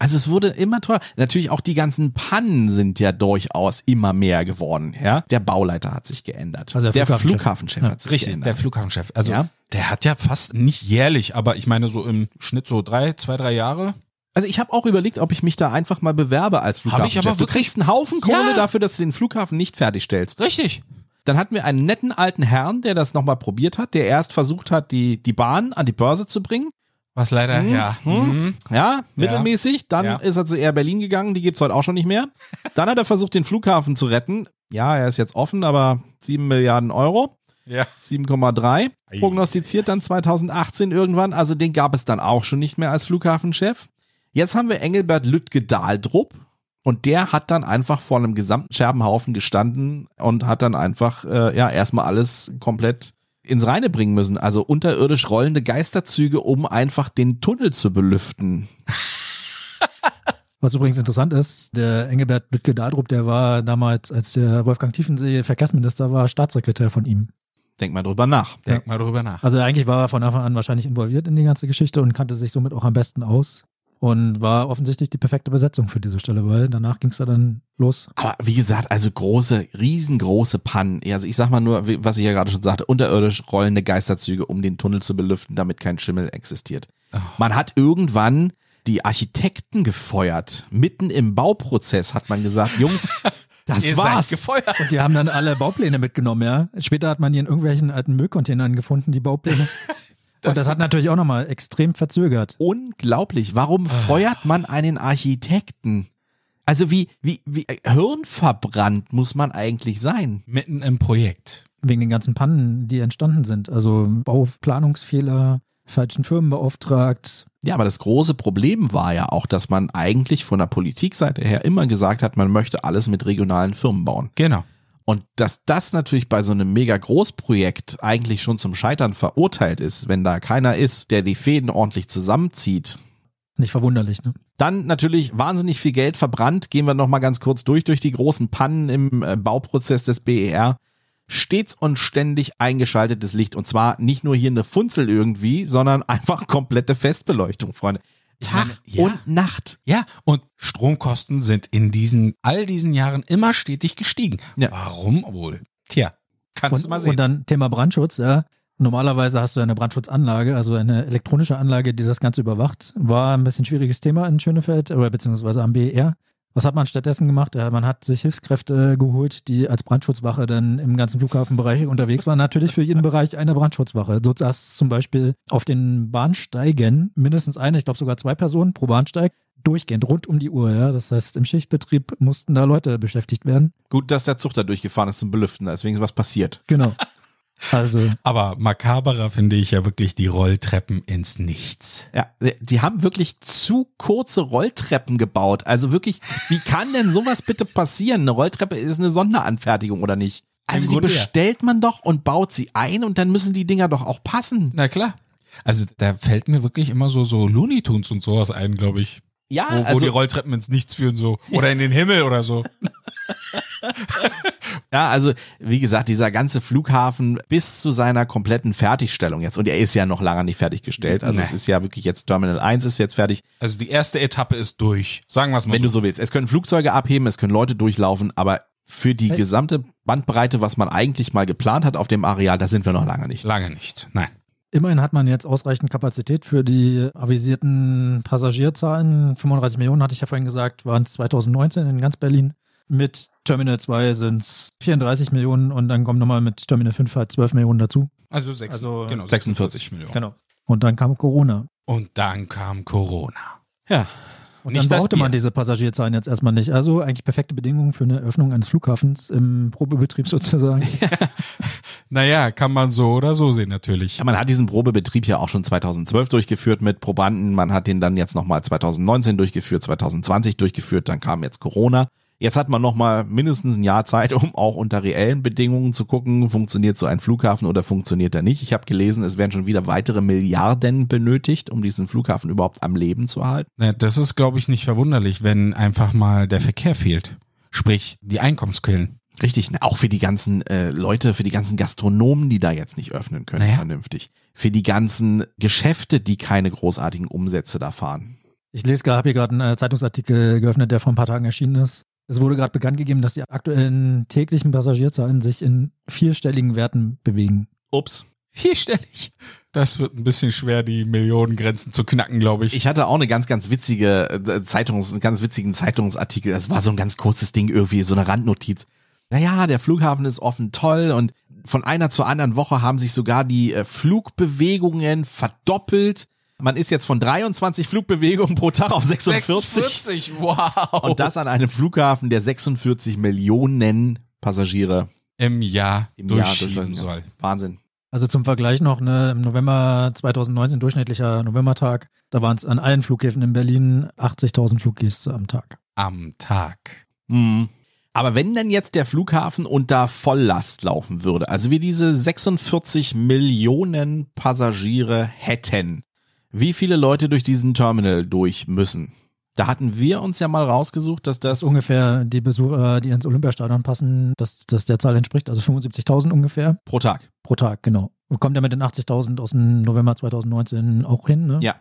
Also es wurde immer teurer. Natürlich auch die ganzen Pannen sind ja durchaus immer mehr geworden. Ja, der Bauleiter hat sich geändert. Also der der Flughafenchef. Flughafenchef Ja. hat sich Richtig, der geändert. Flughafenchef. Also Ja. der hat ja fast nicht jährlich, aber ich meine so im Schnitt so drei, zwei, drei Jahre. also ich habe auch überlegt, ob ich mich da einfach mal bewerbe als Hab Flughafenchef. ich aber du kriegst einen Haufen Kohle Ja. dafür, dass du den Flughafen nicht fertigstellst. Richtig. Dann hatten wir einen netten alten Herrn, der das nochmal probiert hat, der erst versucht hat, die, die Bahn an die Börse zu bringen. Was leider, ja. Mhm. Ja, mittelmäßig. Dann Ja. ist er zu Air Berlin gegangen, die gibt's heute auch schon nicht mehr. [laughs] Dann hat er versucht, den Flughafen zu retten. Ja, er ist jetzt offen, aber 7 Milliarden Euro. Ja. 7,3. Ei. Prognostiziert dann 2018 irgendwann. Also den gab es dann auch schon nicht mehr als Flughafenchef. Jetzt haben wir Engelbert Lüttke Dahldrup. Und der hat dann einfach vor einem gesamten Scherbenhaufen gestanden und hat dann einfach, äh, ja, erstmal alles komplett ins Reine bringen müssen. Also unterirdisch rollende Geisterzüge, um einfach den Tunnel zu belüften. Was übrigens interessant ist, der Engelbert Lütke Dahldrup, der war damals, als der Wolfgang Tiefensee Verkehrsminister war, Staatssekretär von ihm. Denk mal drüber nach. Denk mal drüber nach. Also eigentlich war er von Anfang an wahrscheinlich involviert in die ganze Geschichte und kannte sich somit auch am besten aus. Und war offensichtlich die perfekte Besetzung für diese Stelle, weil danach ging es ja dann los. Aber wie gesagt, also große, riesengroße Pannen. Also ich sag mal nur, was ich ja gerade schon sagte, unterirdisch rollende Geisterzüge, um den Tunnel zu belüften, damit kein Schimmel existiert. Man hat irgendwann die Architekten gefeuert. Mitten im Bauprozess hat man gesagt, Jungs, [laughs] das Ihr war's. seid gefeuert. Und sie haben dann alle Baupläne mitgenommen, ja. Später hat man die in irgendwelchen alten Müllcontainern gefunden, die Baupläne. [laughs] und das hat natürlich auch nochmal extrem verzögert. Unglaublich. Warum feuert man einen Architekten? Also wie, wie, wie äh, hirnverbrannt muss man eigentlich sein? Mitten im Projekt. Wegen den ganzen Pannen, die entstanden sind. Also Bauplanungsfehler, falschen Firmen beauftragt. Ja, aber das große Problem war ja auch, dass man eigentlich von der Politikseite her immer gesagt hat, man möchte alles mit regionalen Firmen bauen. Genau. Und dass das natürlich bei so einem mega Großprojekt eigentlich schon zum Scheitern verurteilt ist, wenn da keiner ist, der die Fäden ordentlich zusammenzieht. Nicht verwunderlich, ne? Dann natürlich wahnsinnig viel Geld verbrannt. Gehen wir noch mal ganz kurz durch durch die großen Pannen im äh, Bauprozess des BER. Stets und ständig eingeschaltetes Licht und zwar nicht nur hier eine Funzel irgendwie, sondern [laughs] einfach komplette Festbeleuchtung, Freunde. Tag meine, ja. und Nacht. Ja, und Stromkosten sind in diesen, all diesen Jahren immer stetig gestiegen. Ja. Warum wohl? Tja, kannst Und, du mal sehen. und dann Thema Brandschutz, ja. Normalerweise hast du eine Brandschutzanlage, also eine elektronische Anlage, die das Ganze überwacht. War ein bisschen schwieriges Thema in Schönefeld oder beziehungsweise am BER. Was hat man stattdessen gemacht? Ja, man hat sich Hilfskräfte geholt, die als Brandschutzwache dann im ganzen Flughafenbereich [laughs] unterwegs waren. Natürlich für jeden Bereich eine Brandschutzwache. So saß zum Beispiel auf den Bahnsteigen mindestens eine, ich glaube sogar zwei Personen pro Bahnsteig, durchgehend, rund um die Uhr. Ja. Das heißt, im Schichtbetrieb mussten da Leute beschäftigt werden. Gut, dass der Zug da durchgefahren ist zum Belüften, deswegen ist was passiert. Genau. [laughs] Also, Aber makaberer finde ich ja wirklich die Rolltreppen ins Nichts. Ja, die haben wirklich zu kurze Rolltreppen gebaut. Also wirklich, wie kann denn sowas bitte passieren? Eine Rolltreppe ist eine Sonderanfertigung oder nicht? Also Im die Grunde ja. bestellt man doch und baut sie ein und dann müssen die Dinger doch auch passen. Na klar. Also da fällt mir wirklich immer so, so Looney Tunes und sowas ein, glaube ich. Ja, Wo, wo also, die Rolltreppen ins Nichts führen so. Oder in den Himmel oder so. [laughs] ja, also wie gesagt, dieser ganze Flughafen bis zu seiner kompletten Fertigstellung jetzt und er ist ja noch lange nicht fertiggestellt. Also Nee. es ist ja wirklich jetzt Terminal 1 ist jetzt fertig. Also die erste Etappe ist durch. Sagen wir es mal Wenn so. du so willst. Es können Flugzeuge abheben, es können Leute durchlaufen, aber für die gesamte Bandbreite, was man eigentlich mal geplant hat auf dem Areal, da sind wir noch lange nicht. Lange nicht. Nein. Immerhin hat man jetzt ausreichend Kapazität für die avisierten Passagierzahlen. 35 Millionen hatte ich ja vorhin gesagt, waren es 2019 in ganz Berlin. Mit Terminal 2 sind es 34 Millionen und dann kommen nochmal mit Terminal 5 halt 12 Millionen dazu. Also, sechs, Also genau, 46 Millionen. Genau. Und dann kam Corona. Und dann kam Corona. Ja, Und Nicht dann brauchte man diese Passagierzahlen jetzt erstmal nicht. Also eigentlich perfekte Bedingungen für eine Öffnung eines Flughafens im Probebetrieb [laughs] sozusagen. [laughs] Naja, kann man so oder so sehen natürlich. Ja, man hat diesen Probebetrieb ja auch schon 2012 durchgeführt mit Probanden. Man hat den dann jetzt nochmal 2019 durchgeführt, 2020 durchgeführt. Dann kam jetzt Corona. Jetzt hat man nochmal mindestens ein Jahr Zeit, [laughs] um auch unter reellen Bedingungen zu gucken, funktioniert so ein Flughafen oder funktioniert er nicht. Ich habe gelesen, es werden schon wieder weitere Milliarden benötigt, um diesen Flughafen überhaupt am Leben zu halten. Na, das ist, glaube ich, nicht verwunderlich, wenn einfach mal der Verkehr fehlt. Sprich, die Einkommensquellen. Richtig, auch für die ganzen äh, Leute, für die ganzen Gastronomen, die da jetzt nicht öffnen können, Naja. vernünftig. Für die ganzen Geschäfte, die keine großartigen Umsätze da fahren. Ich lese gerade, habe hier gerade einen äh, Zeitungsartikel geöffnet, der vor ein paar Tagen erschienen ist. Es wurde gerade bekannt gegeben, dass die aktuellen täglichen Passagierzahlen sich in vierstelligen Werten bewegen. Ups. Vierstellig. Das wird ein bisschen schwer, die Millionengrenzen zu knacken, glaube ich. Ich hatte auch eine ganz, ganz witzige äh, Zeitungs, einen ganz witzigen Zeitungsartikel. Das war so ein ganz kurzes Ding irgendwie, so eine Randnotiz. Naja, der Flughafen ist offen, toll und von einer zur anderen Woche haben sich sogar die äh, Flugbewegungen verdoppelt. Man ist jetzt von 23 Flugbewegungen pro Tag auf 46. wow. Und das an einem Flughafen, der 46 Millionen Passagiere im Jahr im Jahr durchschieben durchläuft. soll. Wahnsinn. Also zum Vergleich noch, ne, im November 2019, durchschnittlicher Novembertag, da waren es an allen Flughäfen in Berlin 80.000 Fluggäste am Tag. Am Tag. Mhm. Aber wenn dann jetzt der Flughafen unter Volllast laufen würde, also wir diese 46 Millionen Passagiere hätten, wie viele Leute durch diesen Terminal durch müssen? Da hatten wir uns ja mal rausgesucht, dass das Das ungefähr die Besucher, die ins Olympiastadion passen, dass das der Zahl entspricht, also 75.000 ungefähr pro Tag. pro Tag, genau. Und kommt ja mit den 80.000 aus dem November 2019 auch hin, ne? Ja.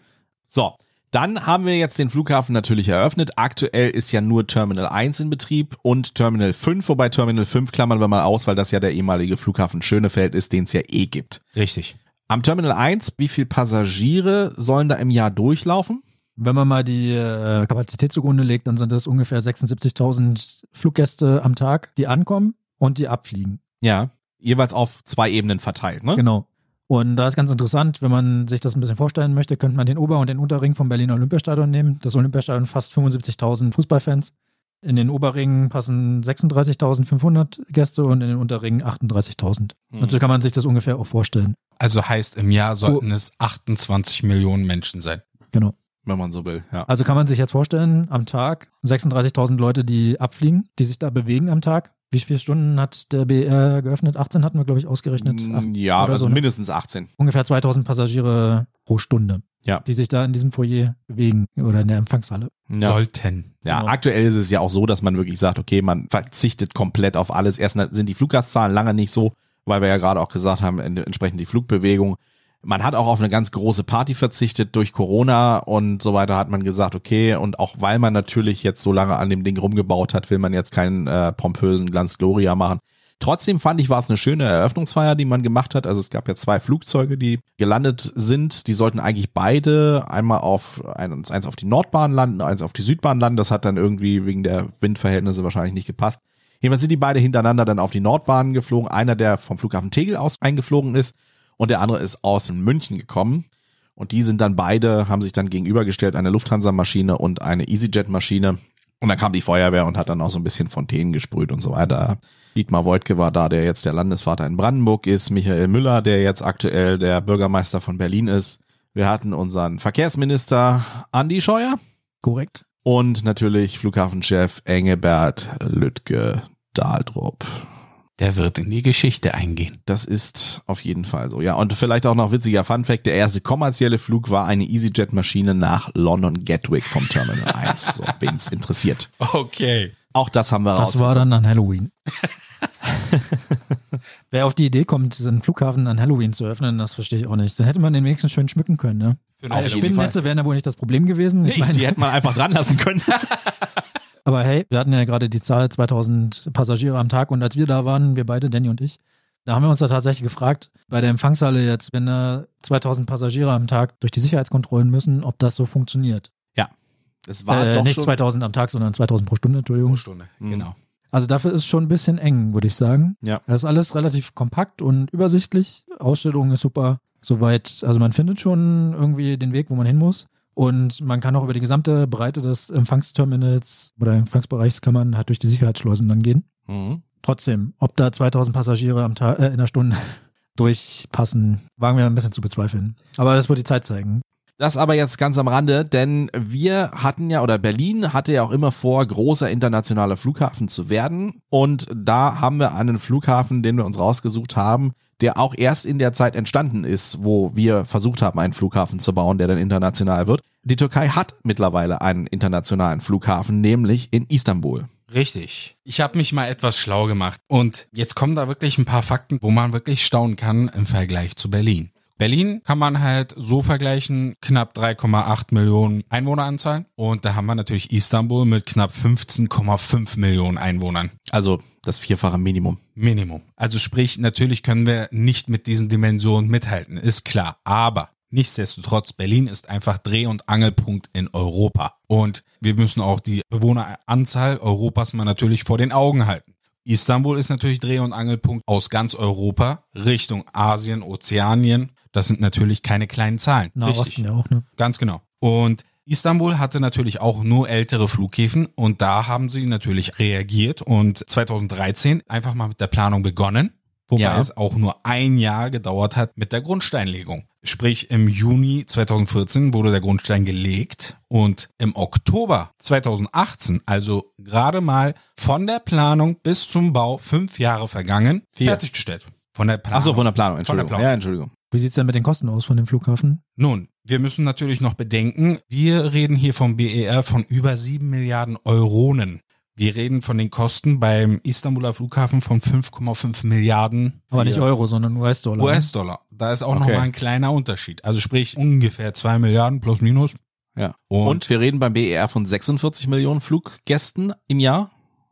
So, dann haben wir jetzt den Flughafen natürlich eröffnet. Aktuell ist ja nur Terminal 1 in Betrieb und Terminal 5, wobei Terminal 5 klammern wir mal aus, weil das ja der ehemalige Flughafen Schönefeld ist, den es ja eh gibt. Richtig. Am Terminal 1, wie viel Passagiere sollen da im Jahr durchlaufen? Wenn man mal die äh, Kapazität zugrunde legt, dann sind das ungefähr 76.000 Fluggäste am Tag, die ankommen und die abfliegen. Ja. Jeweils auf zwei Ebenen verteilt, ne? Genau. Und da ist ganz interessant, wenn man sich das ein bisschen vorstellen möchte, könnte man den Ober- und den Unterring vom Berliner Olympiastadion nehmen. Das Olympiastadion fasst 75.000 Fußballfans. In den Oberringen passen 36.500 Gäste und in den Unterringen 38.000. Hm. Und so kann man sich das ungefähr auch vorstellen. Also heißt, im Jahr sollten es 28 Millionen Menschen sein. Genau. Wenn man so will, ja. Also kann man sich jetzt vorstellen, am Tag 36.000 Leute, die abfliegen, die sich da bewegen am Tag. Wie viele Stunden hat der BR geöffnet? 18 hatten wir, glaube ich, ausgerechnet. Acht Mm, Ja, oder also so, ne? mindestens 18. Ungefähr 2000 Passagiere pro Stunde, Ja. die sich da in diesem Foyer bewegen oder in der Empfangshalle. Ja. Sollten. Ja, Genau. aktuell ist es ja auch so, dass man wirklich sagt, okay, man verzichtet komplett auf alles. Erstens sind die Fluggastzahlen lange nicht so, weil wir ja gerade auch gesagt haben, en- entsprechend die Flugbewegung. Man hat auch auf eine ganz große Party verzichtet durch Corona und so weiter hat man gesagt, okay, und auch weil man natürlich jetzt so lange an dem Ding rumgebaut hat, will man jetzt keinen äh, pompösen Glanz Gloria machen. Trotzdem fand ich, war es eine schöne Eröffnungsfeier, die man gemacht hat. Also es gab ja zwei Flugzeuge, die gelandet sind. Die sollten eigentlich beide einmal auf eins, eins auf die Nordbahn landen, eins auf die Südbahn landen. Das hat dann irgendwie wegen der Windverhältnisse wahrscheinlich nicht gepasst. Jedenfalls sind die beide hintereinander dann auf die Nordbahn geflogen. Einer, der vom Flughafen Tegel aus eingeflogen ist und der andere ist aus München gekommen. Und die sind dann beide, haben sich dann gegenübergestellt, eine Lufthansa-Maschine und eine EasyJet-Maschine. Und dann kam die Feuerwehr und hat dann auch so ein bisschen Fontänen gesprüht und so weiter. Dietmar Woidke war da, der jetzt der Landesvater in Brandenburg ist. Michael Müller, der jetzt aktuell der Bürgermeister von Berlin ist. Wir hatten unseren Verkehrsminister Andi Scheuer Korrekt. und natürlich Flughafenchef Engelbert Lüttke Dahldrup. Der wird in die Geschichte eingehen. Das ist auf jeden Fall so. Ja, und vielleicht auch noch witziger Funfact. Der erste kommerzielle Flug war eine EasyJet-Maschine nach London Gatwick vom Terminal [laughs] 1. So, wen's interessiert. Okay. Auch das haben wir Das war dann an Halloween. [laughs] Wer auf die Idee kommt, diesen Flughafen an Halloween zu öffnen, das verstehe ich auch nicht. Dann hätte man den wenigstens schön schmücken können, ne? Für Also Spinnennetze wären ja wohl nicht das Problem gewesen. Ich Nee, meine, die hätten wir einfach dran lassen können. [laughs] aber hey, wir hatten ja gerade die Zahl 2000 Passagiere am Tag und als wir da waren, wir beide, Danny und ich, da haben wir uns da tatsächlich gefragt, bei der Empfangshalle jetzt, wenn da 2000 Passagiere am Tag durch die Sicherheitskontrollen müssen, ob das so funktioniert. Es war äh, doch nicht schon, 2000 am Tag, sondern 2000 pro Stunde, Entschuldigung. Pro Stunde. Mhm. Genau. Also dafür ist schon ein bisschen eng, würde ich sagen. Ja. Das ist alles relativ kompakt und übersichtlich. Ausstellung ist super. Soweit, also man findet schon irgendwie den Weg, wo man hin muss. Und man kann auch über die gesamte Breite des Empfangsterminals oder Empfangsbereichs kann man halt durch die Sicherheitsschleusen dann gehen. Mhm. Trotzdem, ob da 2000 Passagiere am Tag, äh, in der Stunde [laughs] durchpassen, wagen wir ein bisschen zu bezweifeln. Aber das wird die Zeit zeigen. Das aber jetzt ganz am Rande, denn wir hatten ja, oder Berlin hatte ja auch immer vor, großer internationaler Flughafen zu werden. Und da haben wir einen Flughafen, den wir uns rausgesucht haben, der auch erst in der Zeit entstanden ist, wo wir versucht haben, einen Flughafen zu bauen, der dann international wird. Die Türkei hat mittlerweile einen internationalen Flughafen, nämlich in Istanbul. Richtig. Ich habe mich mal etwas schlau gemacht. Und jetzt kommen da wirklich ein paar Fakten, wo man wirklich staunen kann im Vergleich zu Berlin. Berlin kann man halt so vergleichen, knapp 3,8 Millionen Einwohneranzahl. Und da haben wir natürlich Istanbul mit knapp 15,5 Millionen Einwohnern. Also das vierfache Minimum. Minimum. Also sprich, natürlich können wir nicht mit diesen Dimensionen mithalten, ist klar. Aber nichtsdestotrotz, Berlin ist einfach Dreh- und Angelpunkt in Europa. Und wir müssen auch die Bewohneranzahl Europas mal natürlich vor den Augen halten. Istanbul ist natürlich Dreh- und Angelpunkt aus ganz Europa Richtung Asien, Ozeanien. Das sind natürlich keine kleinen Zahlen. Nahosten ja auch, ne? Ganz genau. Und Istanbul hatte natürlich auch nur ältere Flughäfen und da haben sie natürlich reagiert und 2013 einfach mal mit der Planung begonnen, wobei Ja. es auch nur ein Jahr gedauert hat mit der Grundsteinlegung. Sprich, im Juni 2014 wurde der Grundstein gelegt und im Oktober 2018, also gerade mal von der Planung bis zum Bau fünf Jahre vergangen, Vier. fertiggestellt. Von der Planung. Ach so, von der Planung, Von der Entschuldigung. Planung. Ja, Entschuldigung. Wie sieht's denn mit den Kosten aus von dem Flughafen? Nun, wir müssen natürlich noch bedenken, wir reden hier vom BER von über 7 Milliarden Euronen. Wir reden von den Kosten beim Istanbuler Flughafen von 5,5 Milliarden Aber nicht Euro, sondern US-Dollar. ne? US-Dollar. Da ist auch Okay. noch mal ein kleiner Unterschied. Also sprich ungefähr 2 Milliarden plus minus. Ja. Und, Und wir reden beim BER von 46 Millionen Fluggästen im Jahr.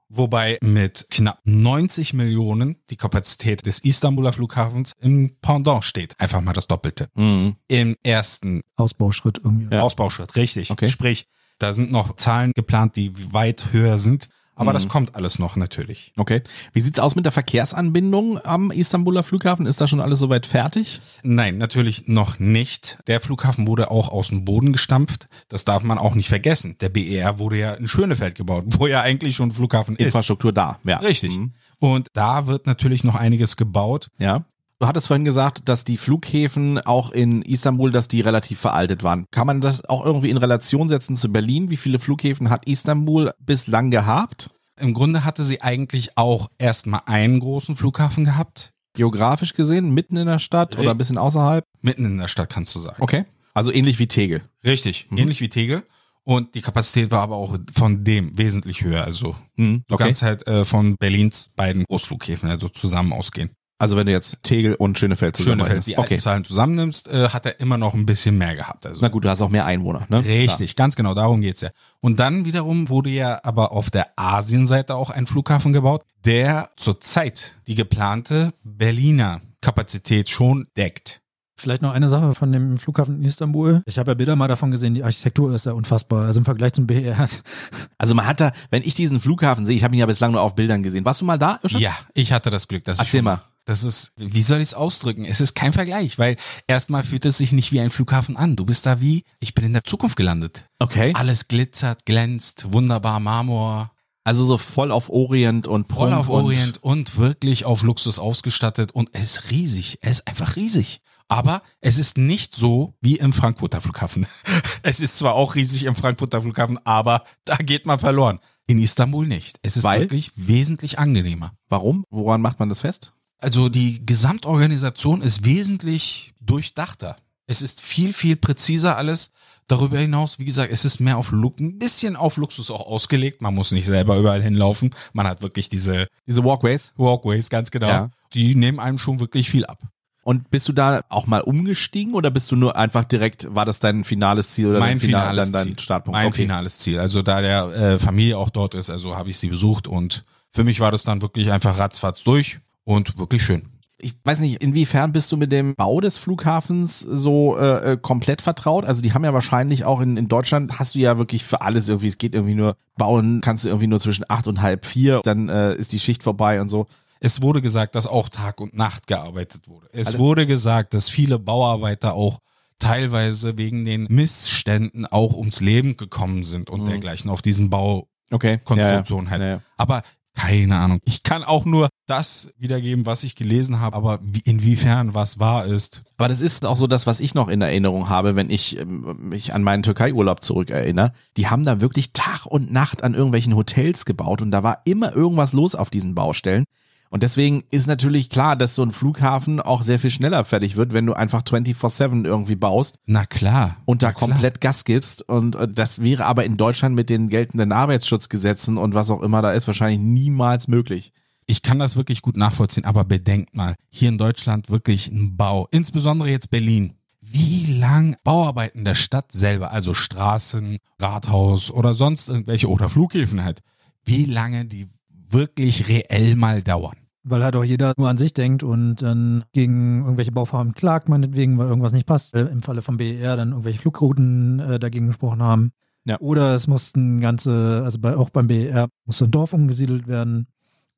Wobei mit knapp 90 Millionen die Kapazität des Istanbuler Flughafens im Pendant steht. Einfach mal das Doppelte. Mhm. Im ersten Ausbauschritt irgendwie. Ja. Ausbauschritt, richtig. Okay. Sprich, da sind noch Zahlen geplant, die weit höher sind. Aber Mhm. das kommt alles noch natürlich. Okay. Wie sieht's aus mit der Verkehrsanbindung am Istanbuler Flughafen? Ist da schon alles soweit fertig? Nein, natürlich noch nicht. Der Flughafen wurde auch aus dem Boden gestampft. Das darf man auch nicht vergessen. Der BER wurde ja in Schönefeld gebaut, wo ja eigentlich schon ein Flughafen ist. Infrastruktur da, ja. Richtig. Mhm. Und da wird natürlich noch einiges gebaut. Ja. Du hattest vorhin gesagt, dass die Flughäfen auch in Istanbul, dass die relativ veraltet waren. Kann man das auch irgendwie in Relation setzen zu Berlin? Wie viele Flughäfen hat Istanbul bislang gehabt? Im Grunde hatte sie eigentlich auch erstmal einen großen Flughafen gehabt. Geografisch gesehen, mitten in der Stadt oder ein bisschen außerhalb? Mitten in der Stadt, kannst du sagen. Okay. Also ähnlich wie Tegel. Richtig, ähnlich wie Tegel. Und die Kapazität war aber auch von dem wesentlich höher. Also Mhm. du Okay. kannst halt äh, von Berlins beiden Großflughäfen also zusammen ausgehen. Also wenn du jetzt Tegel und Schönefeld zusammen Schönefeld, die Okay. Zahlen zusammennimmst, äh, hat er immer noch ein bisschen mehr gehabt. Also Na gut, du hast auch mehr Einwohner, ne? Richtig, ganz genau, darum geht's ja. Und dann wiederum wurde ja aber auf der Asienseite auch ein Flughafen gebaut, der zurzeit die geplante Berliner Kapazität schon deckt. Vielleicht noch eine Sache von dem Flughafen in Istanbul. Ich habe ja Bilder mal davon gesehen, die Architektur ist ja unfassbar. Also im Vergleich zum BER. [laughs] Also man hat da, wenn ich diesen Flughafen sehe, ich habe ihn ja bislang nur auf Bildern gesehen. Warst du mal da? Ja, ich hatte das Glück, dass ich Erzähl schon- mal. Das ist, wie soll ich es ausdrücken? Es ist kein Vergleich, weil erstmal fühlt es sich nicht wie ein Flughafen an. Du bist da wie, ich bin in der Zukunft gelandet. Okay. Alles glitzert, glänzt, wunderbar Marmor, Also so voll auf Orient und voll Prunk auf Orient und wirklich auf Luxus ausgestattet und es ist riesig. Es ist einfach riesig. Aber es ist nicht so wie im Frankfurter Flughafen. [laughs] Es ist zwar auch riesig im Frankfurter Flughafen, aber da geht man verloren. In Istanbul nicht. Es ist Weil? wirklich wesentlich angenehmer. Warum? Woran macht man das fest? Also die Gesamtorganisation ist wesentlich durchdachter. Es ist viel, viel präziser alles. Darüber hinaus, wie gesagt, es ist mehr auf Look, ein bisschen auf Luxus auch ausgelegt. Man muss nicht selber überall hinlaufen. Man hat wirklich diese Diese Walkways? Walkways, ganz genau. Ja. Die nehmen einem schon wirklich viel ab. Und bist du da auch mal umgestiegen oder bist du nur einfach direkt, war das dein finales Ziel oder mein dein Final- finales dann dein Ziel. Startpunkt? Mein okay. finales Ziel. Also da der äh, Familie auch dort ist, also habe ich sie besucht und für mich war das dann wirklich einfach ratzfatz durch und wirklich schön. Ich weiß nicht, inwiefern bist du mit dem Bau des Flughafens so äh, äh, komplett vertraut? Also die haben ja wahrscheinlich auch in, in Deutschland, hast du ja wirklich für alles irgendwie, es geht irgendwie nur, bauen kannst du irgendwie nur zwischen acht und halb vier, dann äh, ist die Schicht vorbei und so. Es wurde gesagt, dass auch Tag und Nacht gearbeitet wurde. Es Also- wurde gesagt, dass viele Bauarbeiter auch teilweise wegen den Missständen auch ums Leben gekommen sind und Mhm. dergleichen auf diesen Baukonstruktionen Okay. halt. Ja, ja. Aber keine Ahnung. Ich kann auch nur das wiedergeben, was ich gelesen habe, aber wie, inwiefern was wahr ist. Aber das ist auch so das, was ich noch in Erinnerung habe, wenn ich ähm, mich an meinen Türkei-Urlaub zurückerinnere. Die haben da wirklich Tag und Nacht an irgendwelchen Hotels gebaut und da war immer irgendwas los auf diesen Baustellen. Und deswegen ist natürlich klar, dass so ein Flughafen auch sehr viel schneller fertig wird, wenn du einfach 24-7 irgendwie baust Na klar. und da Na klar. komplett Gas gibst. Und äh, das wäre aber in Deutschland mit den geltenden Arbeitsschutzgesetzen und was auch immer da ist, wahrscheinlich niemals möglich. Ich kann das wirklich gut nachvollziehen, aber bedenkt mal, hier in Deutschland wirklich ein Bau, insbesondere jetzt Berlin. Wie lang Bauarbeiten der Stadt selber, also Straßen, Rathaus oder sonst irgendwelche oder Flughäfen halt, wie lange die wirklich reell mal dauern. Weil halt auch jeder nur an sich denkt und dann gegen irgendwelche Bauvorhaben klagt, meinetwegen, weil irgendwas nicht passt. Äh, Im Falle vom BER dann irgendwelche Flugrouten äh, dagegen gesprochen haben. Ja. Oder es mussten ganze, also bei, auch beim BER musste ein Dorf umgesiedelt werden.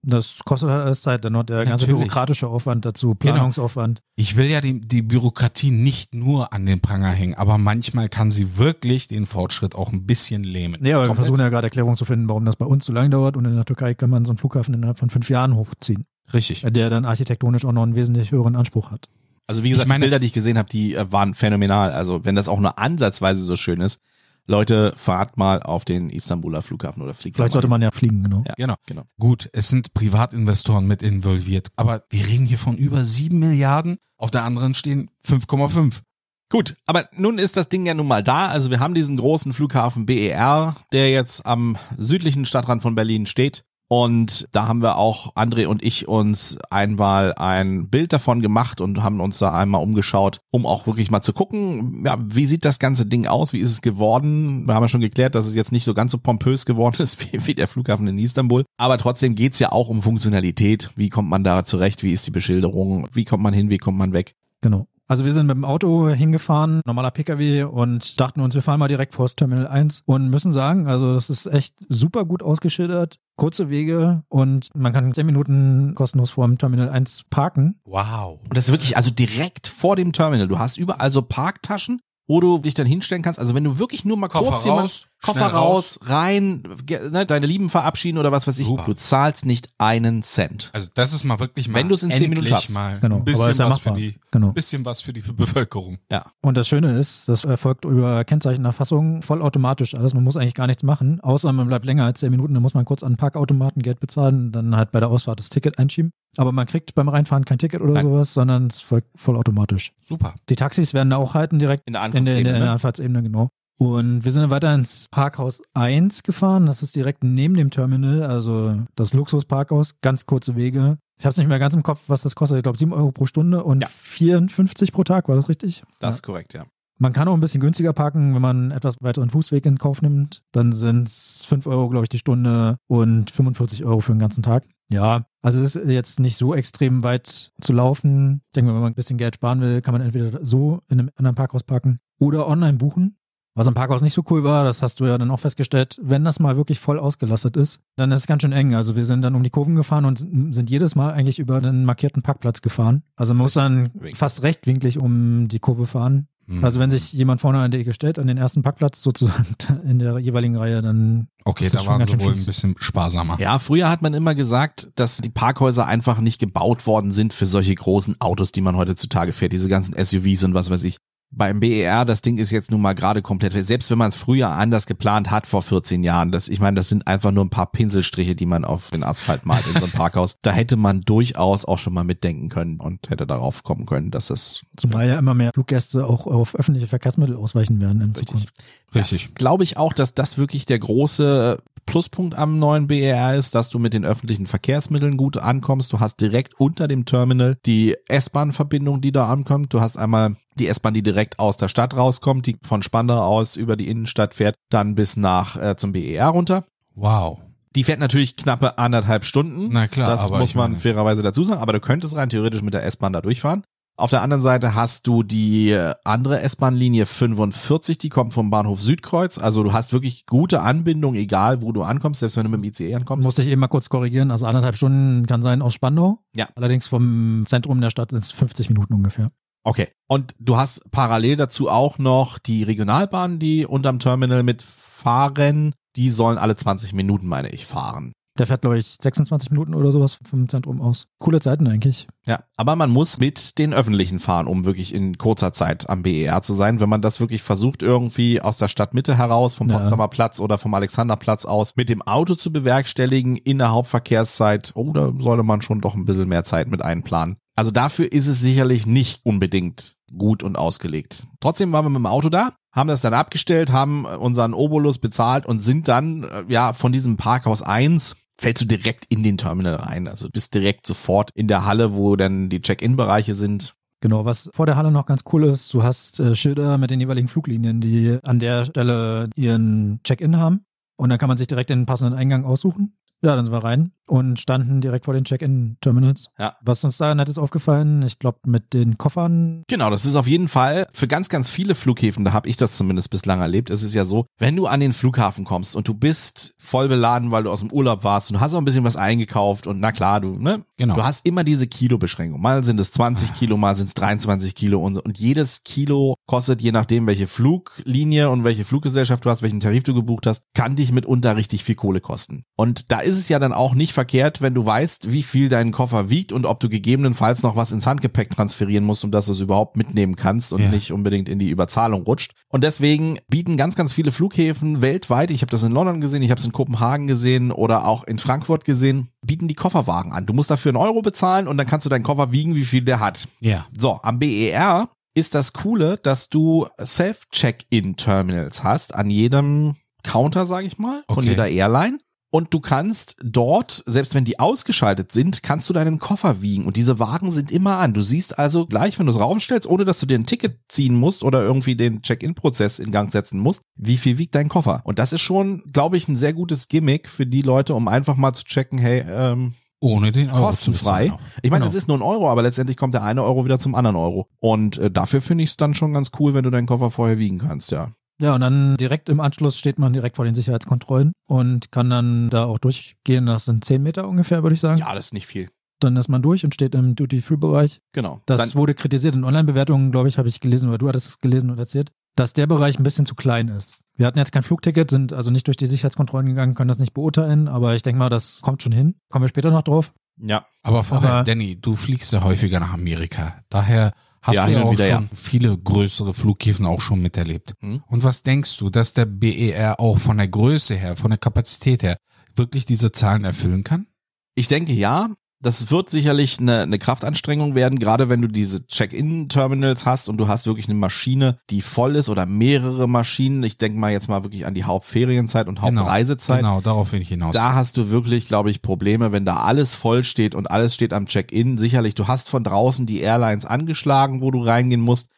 Das kostet halt alles Zeit. Dann noch der ganze Natürlich. bürokratische Aufwand dazu, Planungsaufwand. Ich will ja die, die Bürokratie nicht nur an den Pranger hängen, aber manchmal kann sie wirklich den Fortschritt auch ein bisschen lähmen. Nee, aber wir versuchen ja gerade Erklärungen zu finden, warum das bei uns so lange dauert. Und in der Türkei kann man so einen Flughafen innerhalb von fünf Jahren hochziehen, Richtig. der dann architektonisch auch noch einen wesentlich höheren Anspruch hat. Also wie gesagt, meine- die Bilder, die ich gesehen habe, die äh, waren phänomenal. Also wenn das auch nur ansatzweise so schön ist, Leute, fahrt mal auf den Istanbuler Flughafen oder fliegt Vielleicht sollte man ja fliegen, genau. Ja. Genau. Genau. Gut, es sind Privatinvestoren mit involviert, aber wir reden hier von über sieben Milliarden. Auf der anderen stehen 5,5. Gut, aber nun ist das Ding ja nun mal da. Also wir haben diesen großen Flughafen BER, der jetzt am südlichen Stadtrand von Berlin steht. Und da haben wir auch, André und ich, uns einmal ein Bild davon gemacht und haben uns da einmal umgeschaut, um auch wirklich mal zu gucken, ja, wie sieht das ganze Ding aus, wie ist es geworden. Wir haben ja schon geklärt, dass es jetzt nicht so ganz so pompös geworden [laughs] ist wie, wie der Flughafen in Istanbul. Aber trotzdem geht's ja auch um Funktionalität. Wie kommt man da zurecht? Wie ist die Beschilderung? Wie kommt man hin? Wie kommt man weg? Genau. Also wir sind mit dem Auto hingefahren, normaler Pkw und dachten uns, wir fahren mal direkt vor das Terminal 1 und müssen sagen, also das ist echt super gut ausgeschildert, kurze Wege und man kann 10 Minuten kostenlos vor dem Terminal 1 parken. Wow. Und das ist wirklich also direkt vor dem Terminal. Du hast überall so Parktaschen, wo du dich dann hinstellen kannst. Also wenn du wirklich nur mal Koffer kurz jemand, raus, Koffer schnell raus, rein, ne, deine Lieben verabschieden oder was weiß ich. Super. Du zahlst nicht einen Cent. Also das ist mal wirklich mal Wenn du's in zehn Minuten schaffst. mal Genau, ein bisschen ja was für die Genau. bisschen was für die Bevölkerung. Ja. Und das Schöne ist, das erfolgt über Kennzeichenerfassung vollautomatisch alles. Man muss eigentlich gar nichts machen, außer man bleibt länger als 10 Minuten, dann muss man kurz an den Parkautomaten Geld bezahlen, dann halt bei der Ausfahrt das Ticket einschieben. Aber man kriegt beim Reinfahren kein Ticket oder Nein. sowas, sondern es folgt vollautomatisch. Super. Die Taxis werden da auch halten direkt In der in der, in der, in der Ankunftsebene. ne? Anfahrtsebene, genau. Und wir sind dann weiter ins Parkhaus 1 gefahren. Das ist direkt neben dem Terminal, also das Luxusparkhaus. Ganz kurze Wege. Ich habe es nicht mehr ganz im Kopf, was das kostet. Ich glaube 7 Euro pro Stunde und Ja. 54 pro Tag, war das richtig? Das Ja. ist korrekt, ja. Man kann auch ein bisschen günstiger parken, wenn man etwas weiteren Fußweg in Kauf nimmt. Dann sind es 5 Euro, glaube ich, die Stunde und 45 Euro für den ganzen Tag. Ja, also es ist jetzt nicht so extrem weit zu laufen. Ich denke, wenn man ein bisschen Geld sparen will, kann man entweder so in einem anderen Parkhaus parken oder online buchen. Was im Parkhaus nicht so cool war, das hast du ja dann auch festgestellt, wenn das mal wirklich voll ausgelastet ist, dann ist es ganz schön eng. Also wir sind dann um die Kurven gefahren und sind jedes Mal eigentlich über den markierten Parkplatz gefahren. Also man muss dann fast rechtwinklig um die Kurve fahren. Hm. Also wenn sich jemand vorne an der Ecke stellt, an den ersten Parkplatz sozusagen [laughs] in der jeweiligen Reihe, dann Okay, da schon waren ganz sie wohl ein bisschen sparsamer. Ja, früher hat man immer gesagt, dass die Parkhäuser einfach nicht gebaut worden sind für solche großen Autos, die man heutzutage fährt, diese ganzen SUVs und was weiß ich. Beim BER, das Ding ist jetzt nun mal gerade komplett, selbst wenn man es früher anders geplant hat vor 14 Jahren, das, ich meine, das sind einfach nur ein paar Pinselstriche, die man auf den Asphalt malt in so einem [laughs] Parkhaus. Da hätte man durchaus auch schon mal mitdenken können und hätte darauf kommen können, dass das zumal ja immer mehr Fluggäste auch auf öffentliche Verkehrsmittel ausweichen werden in. Zukunft. Richtig. Das glaube ich auch, dass das wirklich der große Pluspunkt am neuen BER ist, dass du mit den öffentlichen Verkehrsmitteln gut ankommst. Du hast direkt unter dem Terminal die S-Bahn-Verbindung, die da ankommt. Du hast einmal die S-Bahn, die direkt aus der Stadt rauskommt, die von Spandau aus über die Innenstadt fährt, dann bis nach äh, zum BER runter. Wow. Die fährt natürlich knappe anderthalb Stunden. Na klar, das muss man fairerweise dazu sagen. Aber du könntest rein theoretisch mit der S-Bahn da durchfahren. Auf der anderen Seite hast du die äh, andere S-Bahn-Linie 45, die kommt vom Bahnhof Südkreuz. Also du hast wirklich gute Anbindung, egal wo du ankommst, selbst wenn du mit dem ICE ankommst. Musste ich eben mal kurz korrigieren. Also anderthalb Stunden kann sein aus Spandau. Ja. Allerdings vom Zentrum der Stadt sind es 50 Minuten ungefähr. Okay. Und du hast parallel dazu auch noch die Regionalbahnen, die unterm Terminal mitfahren. Die sollen alle 20 Minuten, meine ich, fahren. Der fährt, glaube ich, 26 Minuten oder sowas vom Zentrum aus. Coole Zeiten eigentlich. Ja, aber man muss mit den öffentlichen fahren, um wirklich in kurzer Zeit am BER zu sein. Wenn man das wirklich versucht, irgendwie aus der Stadtmitte heraus, vom Ja. Potsdamer Platz oder vom Alexanderplatz aus, mit dem Auto zu bewerkstelligen in der Hauptverkehrszeit, oh, da sollte man schon doch ein bisschen mehr Zeit mit einplanen. Also dafür ist es sicherlich nicht unbedingt gut und ausgelegt. Trotzdem waren wir mit dem Auto da, haben das dann abgestellt, haben unseren Obolus bezahlt und sind dann, äh, ja, von diesem Parkhaus 1 fällst du direkt in den Terminal rein. Also bist direkt sofort in der Halle, wo dann die Check-in-Bereiche sind. Genau, was vor der Halle noch ganz cool ist, du hast äh, Schilder mit den jeweiligen Fluglinien, die an der Stelle ihren Check-in haben. Und dann kann man sich direkt den passenden Eingang aussuchen. Ja, dann sind wir rein und standen direkt vor den Check-in-Terminals. Ja. Was uns da nett ist aufgefallen, ich glaube, mit den Koffern Genau, das ist auf jeden Fall für ganz, ganz viele Flughäfen, da habe ich das zumindest bislang erlebt, ist es ja so, wenn du an den Flughafen kommst und du bist voll beladen, weil du aus dem Urlaub warst und du hast auch ein bisschen was eingekauft und na klar, du, ne? Genau. Du hast immer diese Kilobeschränkung. Mal sind es 20 Kilo, mal sind es 23 Kilo und so. Und jedes Kilo kostet, je nachdem, welche Fluglinie und welche Fluggesellschaft du hast, welchen Tarif du gebucht hast, kann dich mitunter richtig viel Kohle kosten. Und da ist es ja dann auch nicht verkehrt, wenn du weißt, wie viel dein Koffer wiegt und ob du gegebenenfalls noch was ins Handgepäck transferieren musst, um dass du es überhaupt mitnehmen kannst und Ja. nicht unbedingt in die Überzahlung rutscht. Und deswegen bieten ganz, ganz viele Flughäfen weltweit, ich habe das in London gesehen, ich habe es in Kopenhagen gesehen oder auch in Frankfurt gesehen, bieten die Kofferwagen an. Du musst dafür einen Euro bezahlen und dann kannst du deinen Koffer wiegen, wie viel der hat. Ja. So, am BER ist das Coole, dass du Self-Check-In-Terminals hast an jedem Counter, sage ich mal, von Okay. jeder Airline. Und du kannst dort, selbst wenn die ausgeschaltet sind, kannst du deinen Koffer wiegen. Und diese Wagen sind immer an. Du siehst also gleich, wenn du es raufstellst, ohne dass du dir ein Ticket ziehen musst oder irgendwie den Check-in-Prozess in Gang setzen musst, wie viel wiegt dein Koffer. Und das ist schon, glaube ich, ein sehr gutes Gimmick für die Leute, um einfach mal zu checken, hey, ähm, Ohne den Euro kostenfrei. Ich meine, Genau. es ist nur ein Euro, aber letztendlich kommt der eine Euro wieder zum anderen Euro. Und äh, dafür finde ich es dann schon ganz cool, wenn du deinen Koffer vorher wiegen kannst, ja. Ja, und dann direkt im Anschluss steht man direkt vor den Sicherheitskontrollen und kann dann da auch durchgehen. Das sind 10 Meter ungefähr, würde ich sagen. Ja, das ist nicht viel. Dann ist man durch und steht im Duty-Free-Bereich. Genau. Das dann, wurde kritisiert in Online-Bewertungen, glaube ich, habe ich gelesen, oder du hattest es gelesen und erzählt, dass der Bereich ein bisschen zu klein ist. Wir hatten jetzt kein Flugticket, sind also nicht durch die Sicherheitskontrollen gegangen, können das nicht beurteilen, aber ich denke mal, das kommt schon hin. Kommen wir später noch drauf. ja, Aber vorher, Aber- Danny, du fliegst ja häufiger nach Amerika. Daher hast Ja, du ja auch wieder, schon viele größere Flughäfen auch schon miterlebt. Hm. Und was denkst du, dass der BER auch von der Größe her, von der Kapazität her, wirklich diese Zahlen erfüllen kann? Ich denke ja. Das wird sicherlich eine, eine Kraftanstrengung werden, gerade wenn du diese Check-in-Terminals hast und du hast wirklich eine Maschine, die voll ist oder mehrere Maschinen. Ich denke mal jetzt mal wirklich an die Hauptferienzeit und Hauptreisezeit. Genau, darauf will ich hinaus. Da hast du wirklich, glaube ich, Probleme, wenn da alles voll steht und alles steht am Check-in. Sicherlich, du hast von draußen die Airlines angeschlagen, wo du reingehen musst.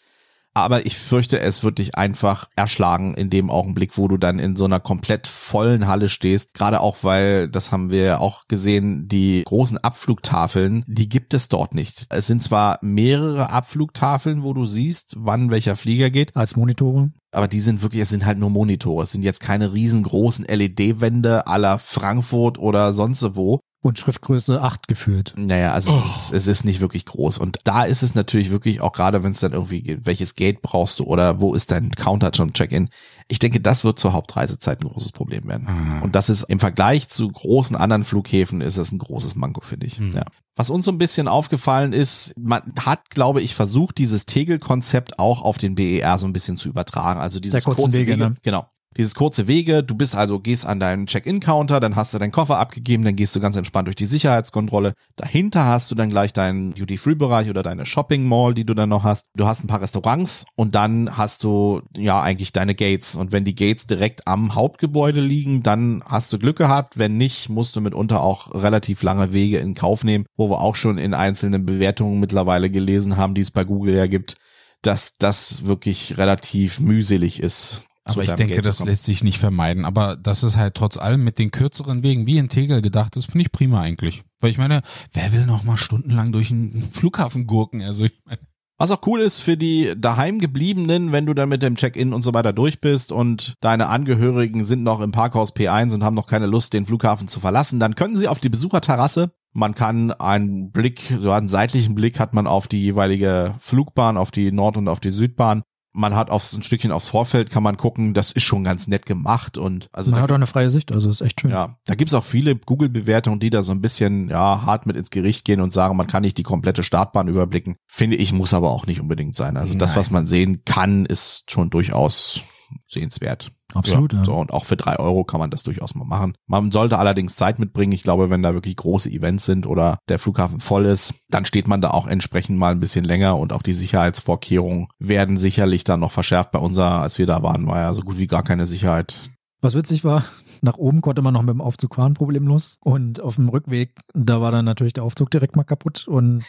Aber ich fürchte, es wird dich einfach erschlagen in dem Augenblick, wo du dann in so einer komplett vollen Halle stehst. Gerade auch, weil, das haben wir ja auch gesehen, die großen Abflugtafeln, die gibt es dort nicht. Es sind zwar mehrere Abflugtafeln, wo du siehst, wann welcher Flieger geht, Als Monitore. aber die sind wirklich, es sind halt nur Monitore. Es sind jetzt keine riesengroßen LED-Wände aller Frankfurt oder sonst wo. Und Schriftgröße 8 gefühlt. Naja, also es, ist, es ist nicht wirklich groß. Und da ist es natürlich wirklich auch gerade, wenn es dann irgendwie geht, welches Gate brauchst du oder wo ist dein Counter zum Check-in. Ich denke, das wird zur Hauptreisezeit ein großes Problem werden. Ah. Und das ist im Vergleich zu großen anderen Flughäfen ist es ein großes Manko, finde ich. Hm. Ja. Was uns so ein bisschen aufgefallen ist, man hat, glaube ich, versucht, dieses Tegel-Konzept auch auf den BER so ein bisschen zu übertragen. Also dieses kurzen kurze Wege, Wege, ne? genau. Dieses kurze Wege, du bist also, gehst an deinen Check-in-Counter, dann hast du deinen Koffer abgegeben, dann gehst du ganz entspannt durch die Sicherheitskontrolle. Dahinter hast du dann gleich deinen Duty-Free-Bereich oder deine Shopping-Mall, die du dann noch hast. Du hast ein paar Restaurants und dann hast du ja eigentlich deine Gates. Und wenn die Gates direkt am Hauptgebäude liegen, dann hast du Glück gehabt. Wenn nicht, musst du mitunter auch relativ lange Wege in Kauf nehmen, wo wir auch schon in einzelnen Bewertungen mittlerweile gelesen haben, die es bei Google ja gibt, dass das wirklich relativ mühselig ist. Aber ich denke, das lässt sich nicht vermeiden. Aber das ist halt trotz allem mit den kürzeren Wegen wie in Tegel gedacht ist, finde ich prima eigentlich. Weil ich meine, wer will noch mal stundenlang durch einen Flughafen gurken? Also ich meine, Was auch cool ist für die daheimgebliebenen, wenn du dann mit dem Check-in und so weiter durch bist und deine Angehörigen sind noch im Parkhaus P1 und haben noch keine Lust, den Flughafen zu verlassen, dann können sie auf die Besucherterrasse. Man kann einen Blick, so einen seitlichen Blick hat man auf die jeweilige Flugbahn, auf die Nord- und auf die Südbahn. Man hat aufs, ein Stückchen aufs Vorfeld, kann man gucken, das ist schon ganz nett gemacht und also Man da hat auch eine freie Sicht, also ist echt schön. ja, da gibt's auch viele Google-Bewertungen, die da so ein bisschen ja hart mit ins Gericht gehen und sagen, man kann nicht die komplette Startbahn überblicken. Finde ich, muss aber auch nicht unbedingt sein. Also das, Nein. was man sehen kann, ist schon durchaus sehenswert. Absolut, ja. So, und auch für drei Euro kann man das durchaus mal machen. Man sollte allerdings Zeit mitbringen. Ich glaube, wenn da wirklich große Events sind oder der Flughafen voll ist, dann steht man da auch entsprechend mal ein bisschen länger und auch die Sicherheitsvorkehrungen werden sicherlich dann noch verschärft. Bei unser, als wir da waren, war ja so gut wie gar keine Sicherheit Was witzig war, [laughs] nach oben konnte man noch mit dem Aufzug fahren, problemlos. Und auf dem Rückweg, da war dann natürlich der Aufzug direkt mal kaputt und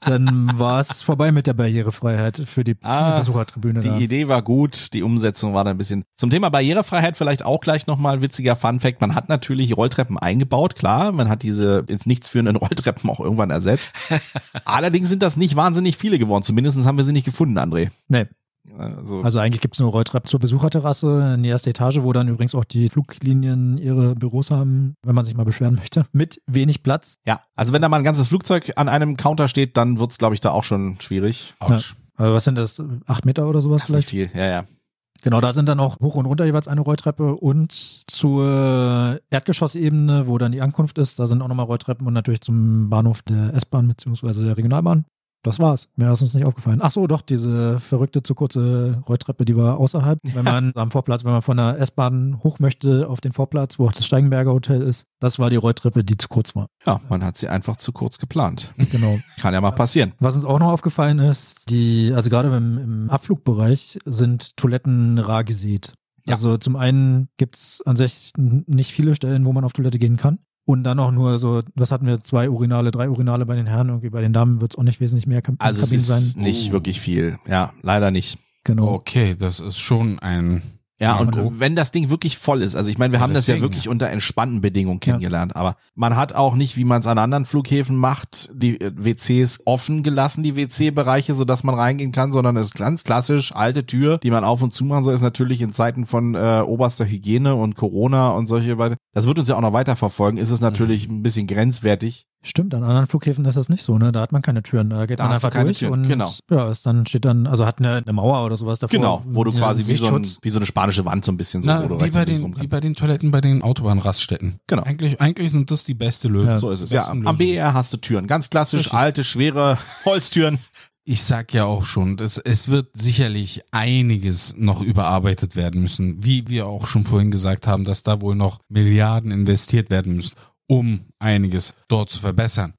dann war es vorbei mit der Barrierefreiheit für die Ah, Besuchertribüne. Die da. Idee war gut, die Umsetzung war dann ein bisschen. Zum Thema Barrierefreiheit vielleicht auch gleich nochmal witziger Fun Fact. Man hat natürlich Rolltreppen eingebaut, klar. Man hat diese ins Nichts führenden [laughs] Rolltreppen auch irgendwann ersetzt. [laughs] Allerdings sind das nicht wahnsinnig viele geworden. Zumindest haben wir sie nicht gefunden, André. Nee, Also, also eigentlich gibt's nur Rolltreppen zur Besucherterrasse in die erste Etage, wo dann übrigens auch die Fluglinien ihre Büros haben, wenn man sich mal beschweren möchte. Mit wenig Platz. ja, also wenn da mal ein ganzes Flugzeug an einem Counter steht, dann wird's, glaube ich, da auch schon schwierig. ouch. Also was sind das? Acht Meter oder sowas Das ist nicht vielleicht? viel, ja, ja. Genau, da sind dann auch hoch und runter jeweils eine Rolltreppe und zur Erdgeschossebene, wo dann die Ankunft ist, da sind auch nochmal Rolltreppen und natürlich zum Bahnhof der S-Bahn beziehungsweise der Regionalbahn. Das war's. Mehr ist uns nicht aufgefallen. Ach so, doch, diese verrückte zu kurze Rolltreppe, die war außerhalb. [laughs] Wenn man am Vorplatz, wenn man von der S-Bahn hoch möchte auf den Vorplatz, wo auch das Steigenberger Hotel ist, das war die Rolltreppe, die zu kurz war. Ja, man hat sie einfach zu kurz geplant. Genau. [laughs] Kann ja mal passieren. Was uns auch noch aufgefallen ist, die, also gerade im, im Abflugbereich sind Toiletten rar gesät. Ja. Also zum einen gibt's an sich nicht viele Stellen, wo man auf Toilette gehen kann. Und dann auch nur so, was hatten wir, zwei Urinale, drei Urinale bei den Herren, irgendwie bei den Damen wird's auch nicht wesentlich mehr Kab Also es Kabinen ist sein. nicht Oh. wirklich viel. Ja, leider nicht. Genau. Okay, das ist schon ein Ja, und Marco. wenn das Ding wirklich voll ist, also ich meine, wir Ja, haben das ja deswegen, wirklich unter entspannten Bedingungen kennengelernt, aber man hat auch nicht, wie man es an anderen Flughäfen macht, die äh, WCs offen gelassen, die WC-Bereiche, sodass man reingehen kann, sondern es ist ganz klassisch, alte Tür, die man auf und zu machen soll, ist natürlich in Zeiten von äh, oberster Hygiene und Corona und solche weiter. Das wird uns ja auch noch weiter verfolgen, ist es natürlich ein bisschen grenzwertig. Stimmt, an anderen Flughäfen ist das nicht so, ne? Da hat man keine Türen, da geht Da man einfach keine durch Türen, und genau. ja, ist dann steht dann, also hat eine, eine Mauer oder sowas davor. Genau, wo du Ja, quasi wie so, ein, wie so eine spanische Wand so ein bisschen so, Na, wo du wie, bei den, wie bei den Toiletten bei den Autobahnraststätten. Genau. Eigentlich, eigentlich sind das die beste Lösung. Ja. So ist es. Ja, am. BR hast du Türen. Ganz klassisch, Richtig. alte, schwere [laughs] Holztüren. Ich sag ja auch schon, das, es wird sicherlich einiges noch überarbeitet werden müssen. Wie wir auch schon vorhin gesagt haben, dass da wohl noch Milliarden investiert werden müssen, um einiges dort zu verbessern.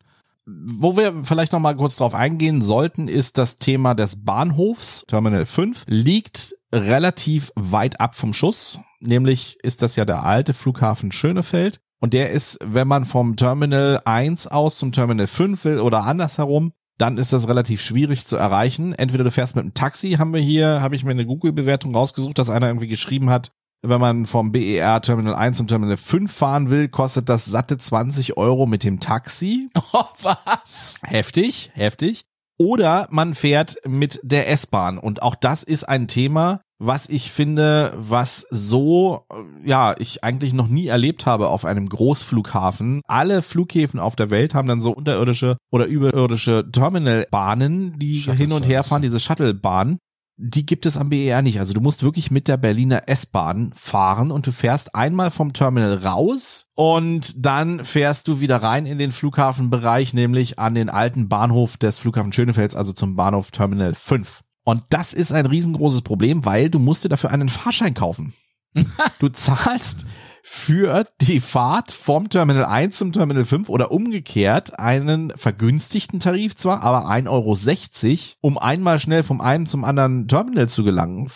Wo wir vielleicht noch mal kurz drauf eingehen sollten, ist das Thema des Bahnhofs. Terminal 5 liegt relativ weit ab vom Schuss. Nämlich ist das ja der alte Flughafen Schönefeld. Und der ist, wenn man vom Terminal 1 aus zum Terminal 5 will oder andersherum, dann ist das relativ schwierig zu erreichen. Entweder du fährst mit einem Taxi, haben wir hier, habe ich mir eine Google-Bewertung rausgesucht, dass einer irgendwie geschrieben hat, wenn man vom BER Terminal 1 zum Terminal 5 fahren will, kostet das satte 20 Euro mit dem Taxi. [laughs] Oh, was? Heftig, heftig. Oder man fährt mit der S-Bahn. Und auch das ist ein Thema, was ich finde, was so, äh, ja, ich eigentlich noch nie erlebt habe auf einem Großflughafen. Alle Flughäfen auf der Welt haben dann so unterirdische oder überirdische Terminalbahnen, die hin und her fahren, diese Shuttlebahn. Die gibt es am BER nicht. Also du musst wirklich mit der Berliner S-Bahn fahren und du fährst einmal vom Terminal raus und dann fährst du wieder rein in den Flughafenbereich, nämlich an den alten Bahnhof des Flughafen Schönefelds, also zum Bahnhof Terminal 5. Und das ist ein riesengroßes Problem, weil du musst dir dafür einen Fahrschein kaufen. [laughs] Du zahlst für die Fahrt vom Terminal 1 zum Terminal 5 oder umgekehrt einen vergünstigten Tarif zwar, aber 1,60 Euro, um einmal schnell vom einen zum anderen Terminal zu gelangen,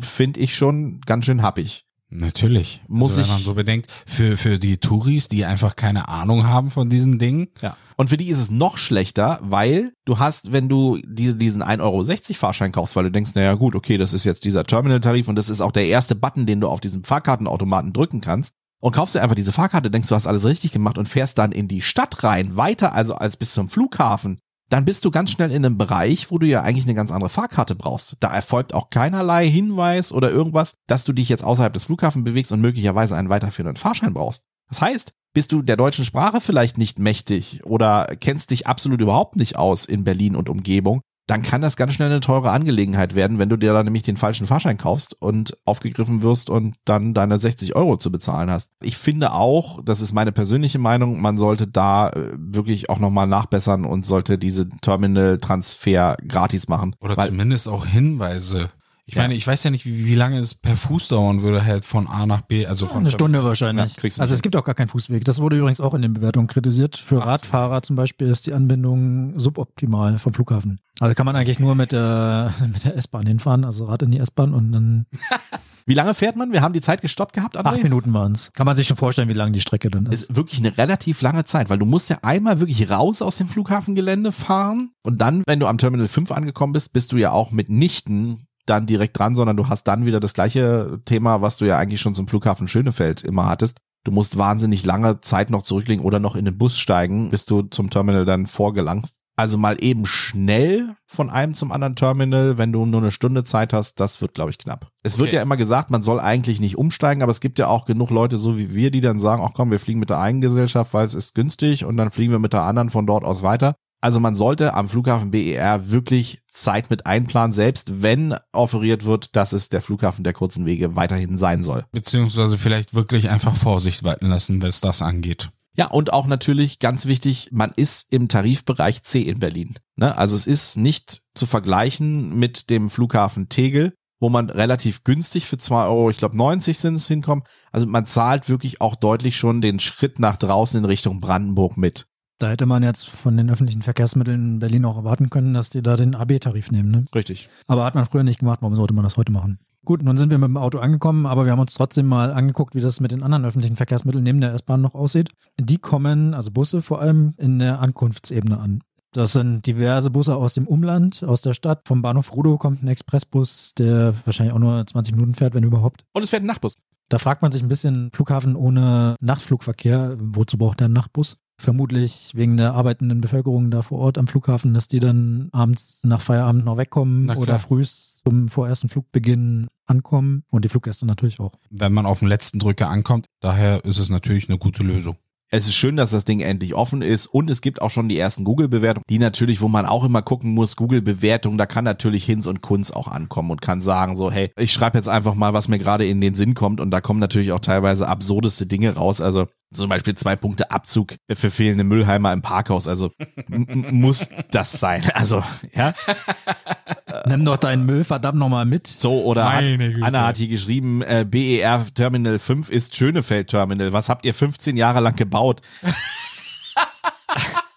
finde ich schon ganz schön happig. Natürlich. Muss also, wenn ich- man so bedenkt, für, für die Touris, die einfach keine Ahnung haben von diesen Dingen. Ja. Und für die ist es noch schlechter, weil du hast, wenn du diese, diesen 1,60 Euro Fahrschein kaufst, weil du denkst, naja gut, okay, das ist jetzt dieser Terminal-Tarif und das ist auch der erste Button, den du auf diesem Fahrkartenautomaten drücken kannst. Und kaufst dir einfach diese Fahrkarte, denkst, du hast alles richtig gemacht und fährst dann in die Stadt rein, weiter also als bis zum Flughafen. Dann bist du ganz schnell in einem Bereich, wo du ja eigentlich eine ganz andere Fahrkarte brauchst. Da erfolgt auch keinerlei Hinweis oder irgendwas, dass du dich jetzt außerhalb des Flughafens bewegst und möglicherweise einen weiterführenden Fahrschein brauchst. Das heißt, bist du der deutschen Sprache vielleicht nicht mächtig oder kennst dich absolut überhaupt nicht aus in Berlin und Umgebung, dann kann das ganz schnell eine teure Angelegenheit werden, wenn du dir dann nämlich den falschen Fahrschein kaufst und aufgegriffen wirst und dann deine 60 Euro zu bezahlen hast. Ich finde auch, das ist meine persönliche Meinung, man sollte da äh, wirklich auch nochmal nachbessern und sollte diese Terminal-Transfer gratis machen. Oder weil, zumindest auch Hinweise. Ich Ja. meine, ich weiß ja nicht, wie, wie lange es per Fuß dauern würde, halt von A nach B, also von Eine Stunde wahrscheinlich. Ja, kriegst du also es gibt auch gar keinen Fußweg. Das wurde übrigens auch in den Bewertungen kritisiert. Für Radfahrer zum Beispiel ist die Anbindung suboptimal vom Flughafen. Also kann man eigentlich nur mit der, [laughs] mit der S-Bahn hinfahren, also Rad in die S-Bahn und dann [laughs] wie lange fährt man? Wir haben die Zeit gestoppt gehabt, André? acht Minuten waren es. Kann man sich schon vorstellen, wie lang die Strecke dann ist. ist wirklich eine relativ lange Zeit, weil du musst ja einmal wirklich raus aus dem Flughafengelände fahren und dann, wenn du am Terminal 5 angekommen bist, bist du ja auch mitnichten dann direkt dran, sondern du hast dann wieder das gleiche Thema, was du ja eigentlich schon zum Flughafen Schönefeld immer hattest. Du musst wahnsinnig lange Zeit noch zurücklegen oder noch in den Bus steigen, bis du zum Terminal dann vorgelangst. Also mal eben schnell von einem zum anderen Terminal, wenn du nur eine Stunde Zeit hast, das wird, glaube ich, knapp. Es wird Okay. ja immer gesagt, man soll eigentlich nicht umsteigen, aber es gibt ja auch genug Leute, so wie wir, die dann sagen, ach komm, wir fliegen mit der einen Gesellschaft, weil es ist günstig und dann fliegen wir mit der anderen von dort aus weiter. Also man sollte am Flughafen BER wirklich Zeit mit einplanen, selbst wenn offeriert wird, dass es der Flughafen der kurzen Wege weiterhin sein soll. beziehungsweise vielleicht wirklich einfach Vorsicht walten lassen, was das angeht. Ja, und auch natürlich ganz wichtig, man ist im Tarifbereich C in Berlin. Ne? Also es ist nicht zu vergleichen mit dem Flughafen Tegel, wo man relativ günstig für 2 Euro, ich glaube 90 sind es hinkommen. Also man zahlt wirklich auch deutlich schon den Schritt nach draußen in Richtung Brandenburg mit. Da hätte man jetzt von den öffentlichen Verkehrsmitteln in Berlin auch erwarten können, dass die da den AB-Tarif nehmen. Ne? Richtig. Aber hat man früher nicht gemacht, warum sollte man das heute machen? Gut, nun sind wir mit dem Auto angekommen, aber wir haben uns trotzdem mal angeguckt, wie das mit den anderen öffentlichen Verkehrsmitteln neben der S-Bahn noch aussieht. Die kommen, also Busse vor allem, in der Ankunftsebene an. Das sind diverse Busse aus dem Umland, aus der Stadt. Vom Bahnhof Rudow kommt ein Expressbus, der wahrscheinlich auch nur 20 Minuten fährt, wenn überhaupt. Und es fährt ein Nachtbus. Da fragt man sich ein bisschen, Flughafen ohne Nachtflugverkehr, wozu braucht der einen Nachtbus? Vermutlich wegen der arbeitenden Bevölkerung da vor Ort am Flughafen, dass die dann abends nach Feierabend noch wegkommen oder frühs zum vorersten Flugbeginn ankommen und die Fluggäste natürlich auch. Wenn man auf den letzten Drücker ankommt, daher ist es natürlich eine gute Lösung. Es ist schön, dass das Ding endlich offen ist und es gibt auch schon die ersten Google-Bewertungen, die natürlich, wo man auch immer gucken muss, Google-Bewertungen, da kann natürlich Hinz und Kunz auch ankommen und kann sagen so, hey, ich schreibe jetzt einfach mal, was mir gerade in den Sinn kommt und da kommen natürlich auch teilweise absurdeste Dinge raus, also zum Beispiel zwei Punkte Abzug für fehlende Müllheimer im Parkhaus, also muss das sein, also ja, [laughs] Nimm doch deinen Müll verdammt nochmal mit. so oder hat. Anna hat hier geschrieben, äh, BER Terminal 5 ist Schönefeld Terminal, was habt ihr 15 Jahre lang gebaut? [laughs]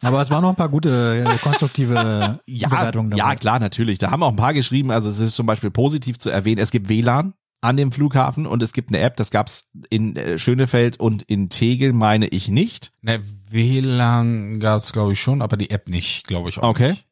Aber es waren noch ein paar gute, äh, konstruktive [laughs] Ja, Bewertungen dabei. ja, klar, natürlich. Da haben auch ein paar geschrieben. Also es ist zum Beispiel positiv zu erwähnen. Es gibt WLAN an dem Flughafen und es gibt eine App. Das gab's in äh, Schönefeld und in Tegel, meine ich nicht. Ne, WLAN gab's glaube ich schon, aber die App nicht, glaube ich auch Okay. nicht.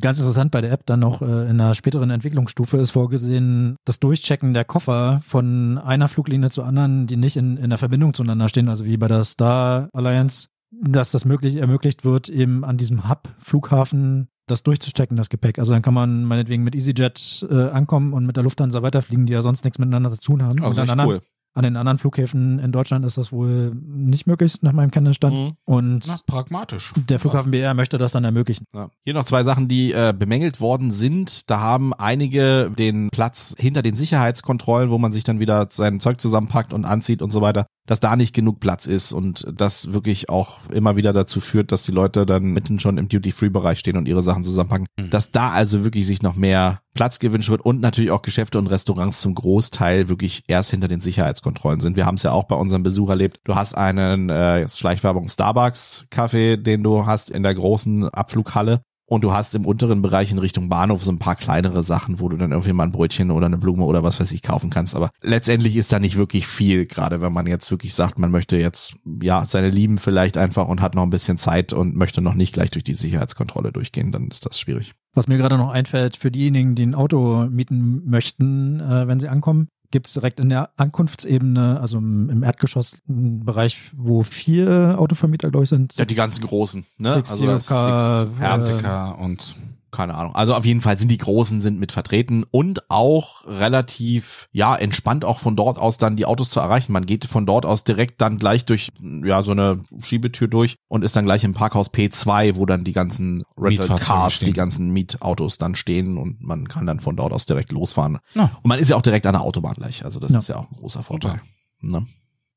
Ganz interessant bei der App dann noch äh, in einer späteren Entwicklungsstufe ist vorgesehen, das Durchchecken der Koffer von einer Fluglinie zur anderen, die nicht in, in der Verbindung zueinander stehen, also wie bei der Star Alliance, dass das möglich ermöglicht wird, eben an diesem Hub-Flughafen das durchzuchecken, das Gepäck. Also dann kann man meinetwegen mit EasyJet äh, ankommen und mit der Lufthansa weiterfliegen, die ja sonst nichts miteinander zu tun haben. Also echt cool. An den anderen Flughäfen in Deutschland ist das wohl nicht möglich, nach meinem Kenntnisstand. Mhm. Und Na, pragmatisch. der Flughafen BR möchte das dann ermöglichen. Ja. Hier noch zwei Sachen, die äh, bemängelt worden sind. Da haben einige den Platz hinter den Sicherheitskontrollen, wo man sich dann wieder sein Zeug zusammenpackt und anzieht und so weiter, dass da nicht genug Platz ist und das wirklich auch immer wieder dazu führt, dass die Leute dann mitten schon im Duty-Free-Bereich stehen und ihre Sachen zusammenpacken. Mhm. Dass da also wirklich sich noch mehr Platz gewünscht wird und natürlich auch Geschäfte und Restaurants zum Großteil wirklich erst hinter den Sicherheitskontrollen sind. Wir haben es ja auch bei unserem Besuch erlebt. Du hast einen äh, Schleichwerbung Starbucks-Kaffee, den du hast in der großen Abflughalle. Und du hast im unteren Bereich in Richtung Bahnhof so ein paar kleinere Sachen, wo du dann irgendwie mal ein Brötchen oder eine Blume oder was weiß ich kaufen kannst. Aber letztendlich ist da nicht wirklich viel, gerade wenn man jetzt wirklich sagt, man möchte jetzt, ja, seine Lieben vielleicht einfach und hat noch ein bisschen Zeit und möchte noch nicht gleich durch die Sicherheitskontrolle durchgehen, dann ist das schwierig. Was mir gerade noch einfällt, für diejenigen, die ein Auto mieten möchten, äh, wenn sie ankommen, gibt's direkt in der Ankunftsebene, also im, im Erdgeschossbereich, wo vier Autovermieter, glaube ich, sind. Ja, die ganzen großen, ne? Six also Six Car, Herz, äh, und keine Ahnung. Also auf jeden Fall sind die Großen sind mit vertreten und auch relativ, ja, entspannt auch von dort aus dann die Autos zu erreichen. Man geht von dort aus direkt dann gleich durch, ja, so eine Schiebetür durch und ist dann gleich im Parkhaus P2, wo dann die ganzen Rental Mietfahrzeuge Cars, stehen. die ganzen Mietautos dann stehen und man kann dann von dort aus direkt losfahren. Ja. Und man ist ja auch direkt an der Autobahn gleich. Also das Ja. ist ja auch ein großer Vorteil. Ne?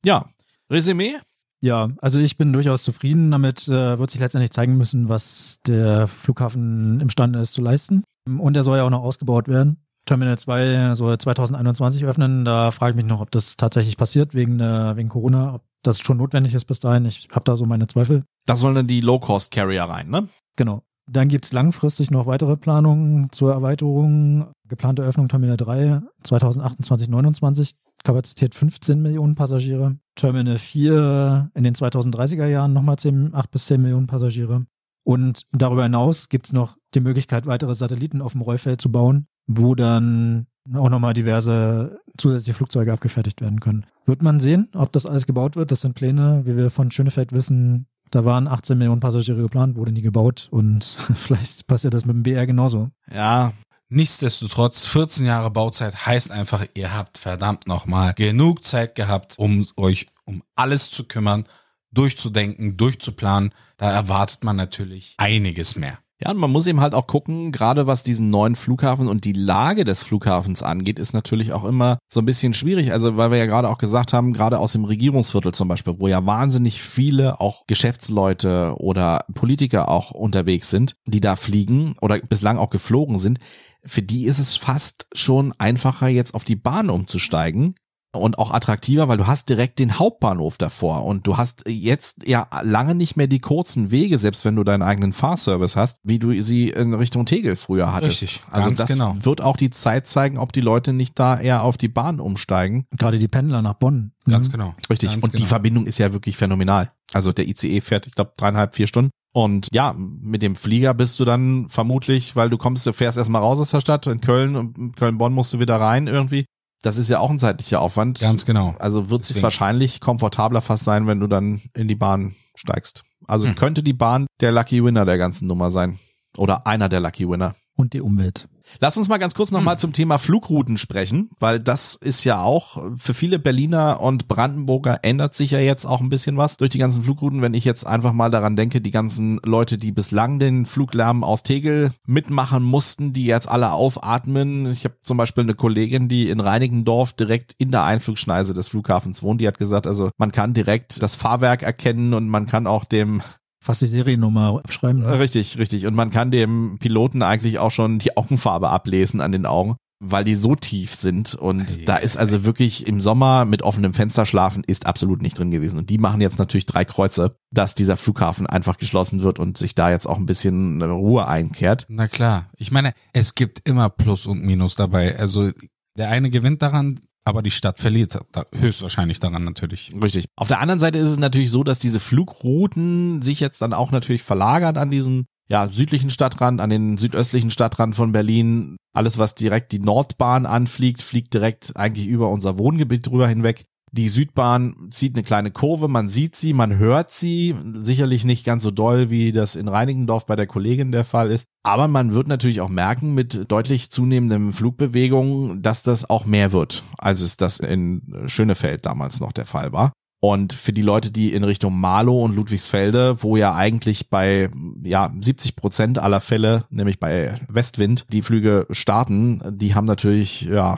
Ja. Resümee? Ja, also ich bin durchaus zufrieden. Damit äh, wird sich letztendlich zeigen müssen, was der Flughafen imstande ist zu leisten. Und er soll ja auch noch ausgebaut werden. Terminal 2 soll 2021 öffnen. Da frage ich mich noch, ob das tatsächlich passiert wegen, der, wegen Corona, ob das schon notwendig ist bis dahin. Ich habe da so meine Zweifel. Das sollen dann die Low-Cost-Carrier rein, ne? Genau. Dann gibt's langfristig noch weitere Planungen zur Erweiterung. Geplante Öffnung Terminal 3 2028, 29. Kapazität 15 Millionen Passagiere. Terminal 4 in den 2030er Jahren nochmal 10, 8 bis 10 Millionen Passagiere. Und darüber hinaus gibt's noch die Möglichkeit, weitere Satelliten auf dem Rollfeld zu bauen, wo dann auch nochmal diverse zusätzliche Flugzeuge abgefertigt werden können. Wird man sehen, ob das alles gebaut wird. Das sind Pläne, wie wir von Schönefeld wissen. Da waren 18 Millionen Passagiere geplant, wurde nie gebaut und [laughs] vielleicht passiert das mit dem BR genauso. Ja, Nichtsdestotrotz, 14 Jahre Bauzeit heißt einfach, ihr habt verdammt nochmal genug Zeit gehabt, um euch um alles zu kümmern, durchzudenken, durchzuplanen. Da erwartet man natürlich einiges mehr. Ja, und man muss eben halt auch gucken, gerade was diesen neuen Flughafen und die Lage des Flughafens angeht, ist natürlich auch immer so ein bisschen schwierig. Also, weil wir ja gerade auch gesagt haben, gerade aus dem Regierungsviertel zum Beispiel, wo ja wahnsinnig viele auch Geschäftsleute oder Politiker auch unterwegs sind, die da fliegen oder bislang auch geflogen sind, für die ist es fast schon einfacher, jetzt auf die Bahn umzusteigen und auch attraktiver, weil du hast direkt den Hauptbahnhof davor und du hast jetzt ja lange nicht mehr die kurzen Wege, selbst wenn du deinen eigenen Fahrservice hast, wie du sie in Richtung Tegel früher hattest. Richtig, also ganz das genau. wird auch die Zeit zeigen, ob die Leute nicht da eher auf die Bahn umsteigen. Gerade die Pendler nach Bonn. Ganz Mhm. genau. Richtig. Ganz und die genau. Verbindung ist ja wirklich phänomenal. Also der ICE fährt, ich glaube, dreieinhalb, vier Stunden Und ja, mit dem Flieger bist du dann vermutlich, weil du kommst, du fährst erstmal raus aus der Stadt, in Köln und Köln-Bonn musst du wieder rein irgendwie. Das ist ja auch ein zeitlicher Aufwand. Ganz genau. Also wird es wahrscheinlich komfortabler fast sein, wenn du dann in die Bahn steigst. Also Hm. könnte die Bahn der Lucky Winner der ganzen Nummer sein. Oder einer der Lucky Winner. Und die Umwelt. Lass uns mal ganz kurz nochmal zum Thema Flugrouten sprechen, weil das ist ja auch für viele Berliner und Brandenburger ändert sich ja jetzt auch ein bisschen was durch die ganzen Flugrouten. Wenn ich jetzt einfach mal daran denke, die ganzen Leute, die bislang den Fluglärm aus Tegel mitmachen mussten, die jetzt alle aufatmen. Ich habe zum Beispiel eine Kollegin, die in Reinickendorf direkt in der Einflugschneise des Flughafens wohnt. Die hat gesagt, also man kann direkt das Fahrwerk erkennen und man kann auch dem Fast die Seriennummer abschreiben. äh, Richtig, richtig. Und man kann dem Piloten eigentlich auch schon die Augenfarbe ablesen an den Augen, weil die so tief sind. Und Ei, da ist also wirklich im Sommer mit offenem Fenster schlafen ist absolut nicht drin gewesen. Und die machen jetzt natürlich drei Kreuze, dass dieser Flughafen einfach geschlossen wird und sich da jetzt auch ein bisschen Ruhe einkehrt. Na klar. Ich meine, es gibt immer Plus und Minus dabei. Also der eine gewinnt daran, aber die Stadt verliert höchstwahrscheinlich daran natürlich. Richtig. Auf der anderen Seite ist es natürlich so, dass diese Flugrouten sich jetzt dann auch natürlich verlagern an diesen ja, südlichen Stadtrand, an den südöstlichen Stadtrand von Berlin. Alles, was direkt die Nordbahn anfliegt, fliegt direkt eigentlich über unser Wohngebiet drüber hinweg. Die Südbahn zieht eine kleine Kurve, man sieht sie, man hört sie, sicherlich nicht ganz so doll, wie das in Reinickendorf bei der Kollegin der Fall ist. Aber man wird natürlich auch merken mit deutlich zunehmendem Flugbewegung, dass das auch mehr wird, als es das in Schönefeld damals noch der Fall war. Und für die Leute, die in Richtung Marlow und Ludwigsfelde, wo ja eigentlich bei ja 70 Prozent aller Fälle, nämlich bei Westwind, die Flüge starten, die haben natürlich ja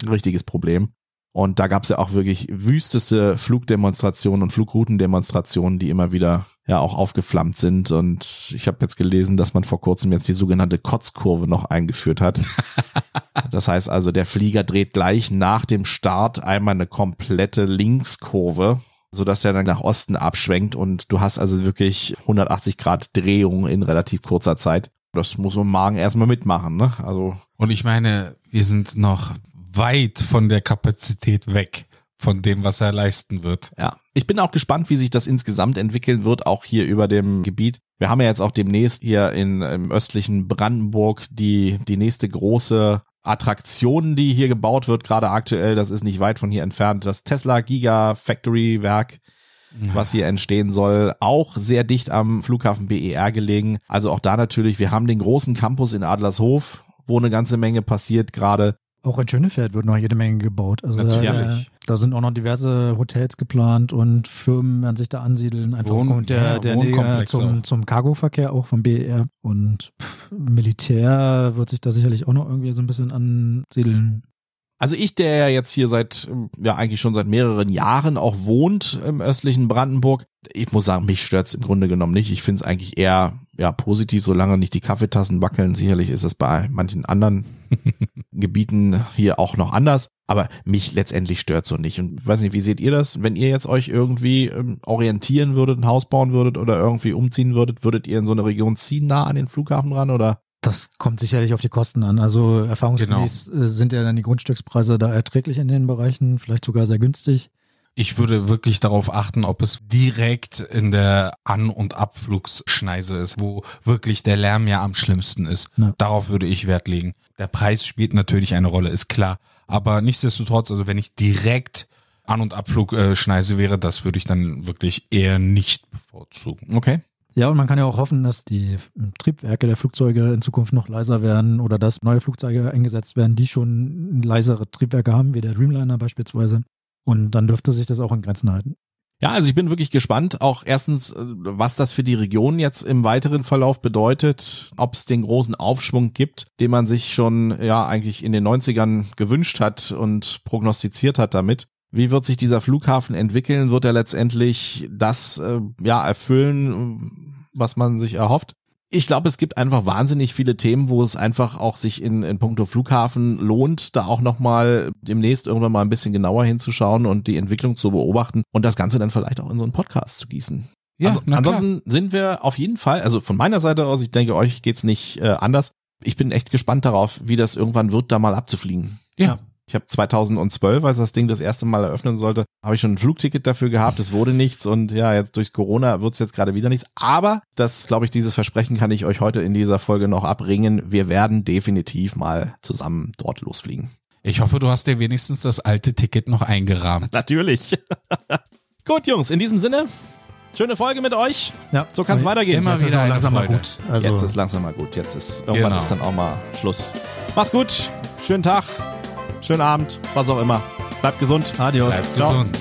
ein richtiges Problem. Und da gab es ja auch wirklich wüsteste Flugdemonstrationen und Flugroutendemonstrationen, die immer wieder ja auch aufgeflammt sind. Und ich habe jetzt gelesen, dass man vor kurzem jetzt die sogenannte Kotzkurve noch eingeführt hat. [laughs] Das heißt also, der Flieger dreht gleich nach dem Start einmal eine komplette Linkskurve, sodass er dann nach Osten abschwenkt und du hast also wirklich 180 Grad Drehung in relativ kurzer Zeit. Das muss man Magen erstmal mitmachen, ne? Also Und ich meine, wir sind noch weit von der Kapazität weg, von dem, was er leisten wird. Ja, ich bin auch gespannt, wie sich das insgesamt entwickeln wird, auch hier über dem Gebiet. Wir haben ja jetzt auch demnächst hier in, im östlichen Brandenburg die, die nächste große Attraktion, die hier gebaut wird, gerade aktuell, das ist nicht weit von hier entfernt, das Tesla Gigafactory Werk, was hier entstehen soll, auch sehr dicht am Flughafen BER gelegen. Also auch da natürlich, wir haben den großen Campus in Adlershof, wo eine ganze Menge passiert gerade. Auch in Schönefeld wird noch jede Menge gebaut. Also da, Natürlich. da sind auch noch diverse Hotels geplant und Firmen werden sich da ansiedeln. Einfach Wohn- aufgrund der, ja, der Nähe zum, auch. zum Cargoverkehr auch vom BER. Und pff, Militär wird sich da sicherlich auch noch irgendwie so ein bisschen ansiedeln. Also ich, der ja jetzt hier seit, ähm, ja eigentlich schon seit mehreren Jahren auch wohnt im östlichen Brandenburg, ich muss sagen, mich stört's im Grunde genommen nicht. Ich finde es eigentlich eher ja positiv, solange nicht die Kaffeetassen wackeln. Sicherlich ist es bei manchen anderen [laughs] Gebieten hier auch noch anders, aber mich letztendlich stört so nicht. Und ich weiß nicht, wie seht ihr das? Wenn ihr jetzt euch irgendwie ähm, orientieren würdet, ein Haus bauen würdet oder irgendwie umziehen würdet, würdet ihr in so eine Region ziehen, nah an den Flughafen ran oder? Das kommt sicherlich auf die Kosten an. Also erfahrungsgemäß äh, sind ja dann die Grundstückspreise da erträglich in den Bereichen, vielleicht sogar sehr günstig. Ich würde wirklich darauf achten, ob es direkt in der An- und Abflugsschneise ist, wo wirklich der Lärm ja am schlimmsten ist. Ja. Darauf würde ich Wert legen. Der Preis spielt natürlich eine Rolle, ist klar. Aber nichtsdestotrotz, also wenn ich direkt An- und Abflugschneise wäre, das würde ich dann wirklich eher nicht bevorzugen. Okay. Ja, und man kann ja auch hoffen, dass die Triebwerke der Flugzeuge in Zukunft noch leiser werden oder dass neue Flugzeuge eingesetzt werden, die schon leisere Triebwerke haben, wie der Dreamliner beispielsweise. Und dann dürfte sich das auch in Grenzen halten. Ja, also ich bin wirklich gespannt, auch erstens, äh, was das für die Region jetzt im weiteren Verlauf bedeutet, ob es den großen Aufschwung gibt, den man sich schon ja eigentlich in den 90ern gewünscht hat und prognostiziert hat damit. Wie wird sich dieser Flughafen entwickeln? Wird er letztendlich das äh, ja erfüllen, was man sich erhofft? Ich glaube, es gibt einfach wahnsinnig viele Themen, wo es einfach auch sich in, in puncto Flughafen lohnt, da auch nochmal demnächst irgendwann mal ein bisschen genauer hinzuschauen und die Entwicklung zu beobachten und das Ganze dann vielleicht auch in so einen Podcast zu gießen. also, na klar. ansonsten sind wir auf jeden Fall, also von meiner Seite aus, ich denke, euch geht's nicht äh, anders. Ich bin echt gespannt darauf, wie das irgendwann wird, da mal abzufliegen. Ja, Ich habe 2012, als das Ding das erste Mal eröffnen sollte, habe ich schon ein Flugticket dafür gehabt. Es wurde nichts und ja, jetzt durch Corona wird es jetzt gerade wieder nichts. Aber das, glaube ich, dieses Versprechen kann ich euch heute in dieser Folge noch abringen. Wir werden definitiv mal zusammen dort losfliegen. Ich hoffe, du hast dir wenigstens das alte Ticket noch eingerahmt. [laughs] Natürlich. [laughs] Gut, Jungs, in diesem Sinne, schöne Folge mit euch. Ja, So kann es weitergehen. Immer Jetzt ist wieder eine langsam mal gut. Also, Jetzt ist langsam mal gut. Jetzt ist irgendwann Genau. ist dann auch mal Schluss. Macht's gut. Schönen Tag schönen Abend, was auch immer. Bleibt gesund. Adios. Bleibt Ciao. gesund.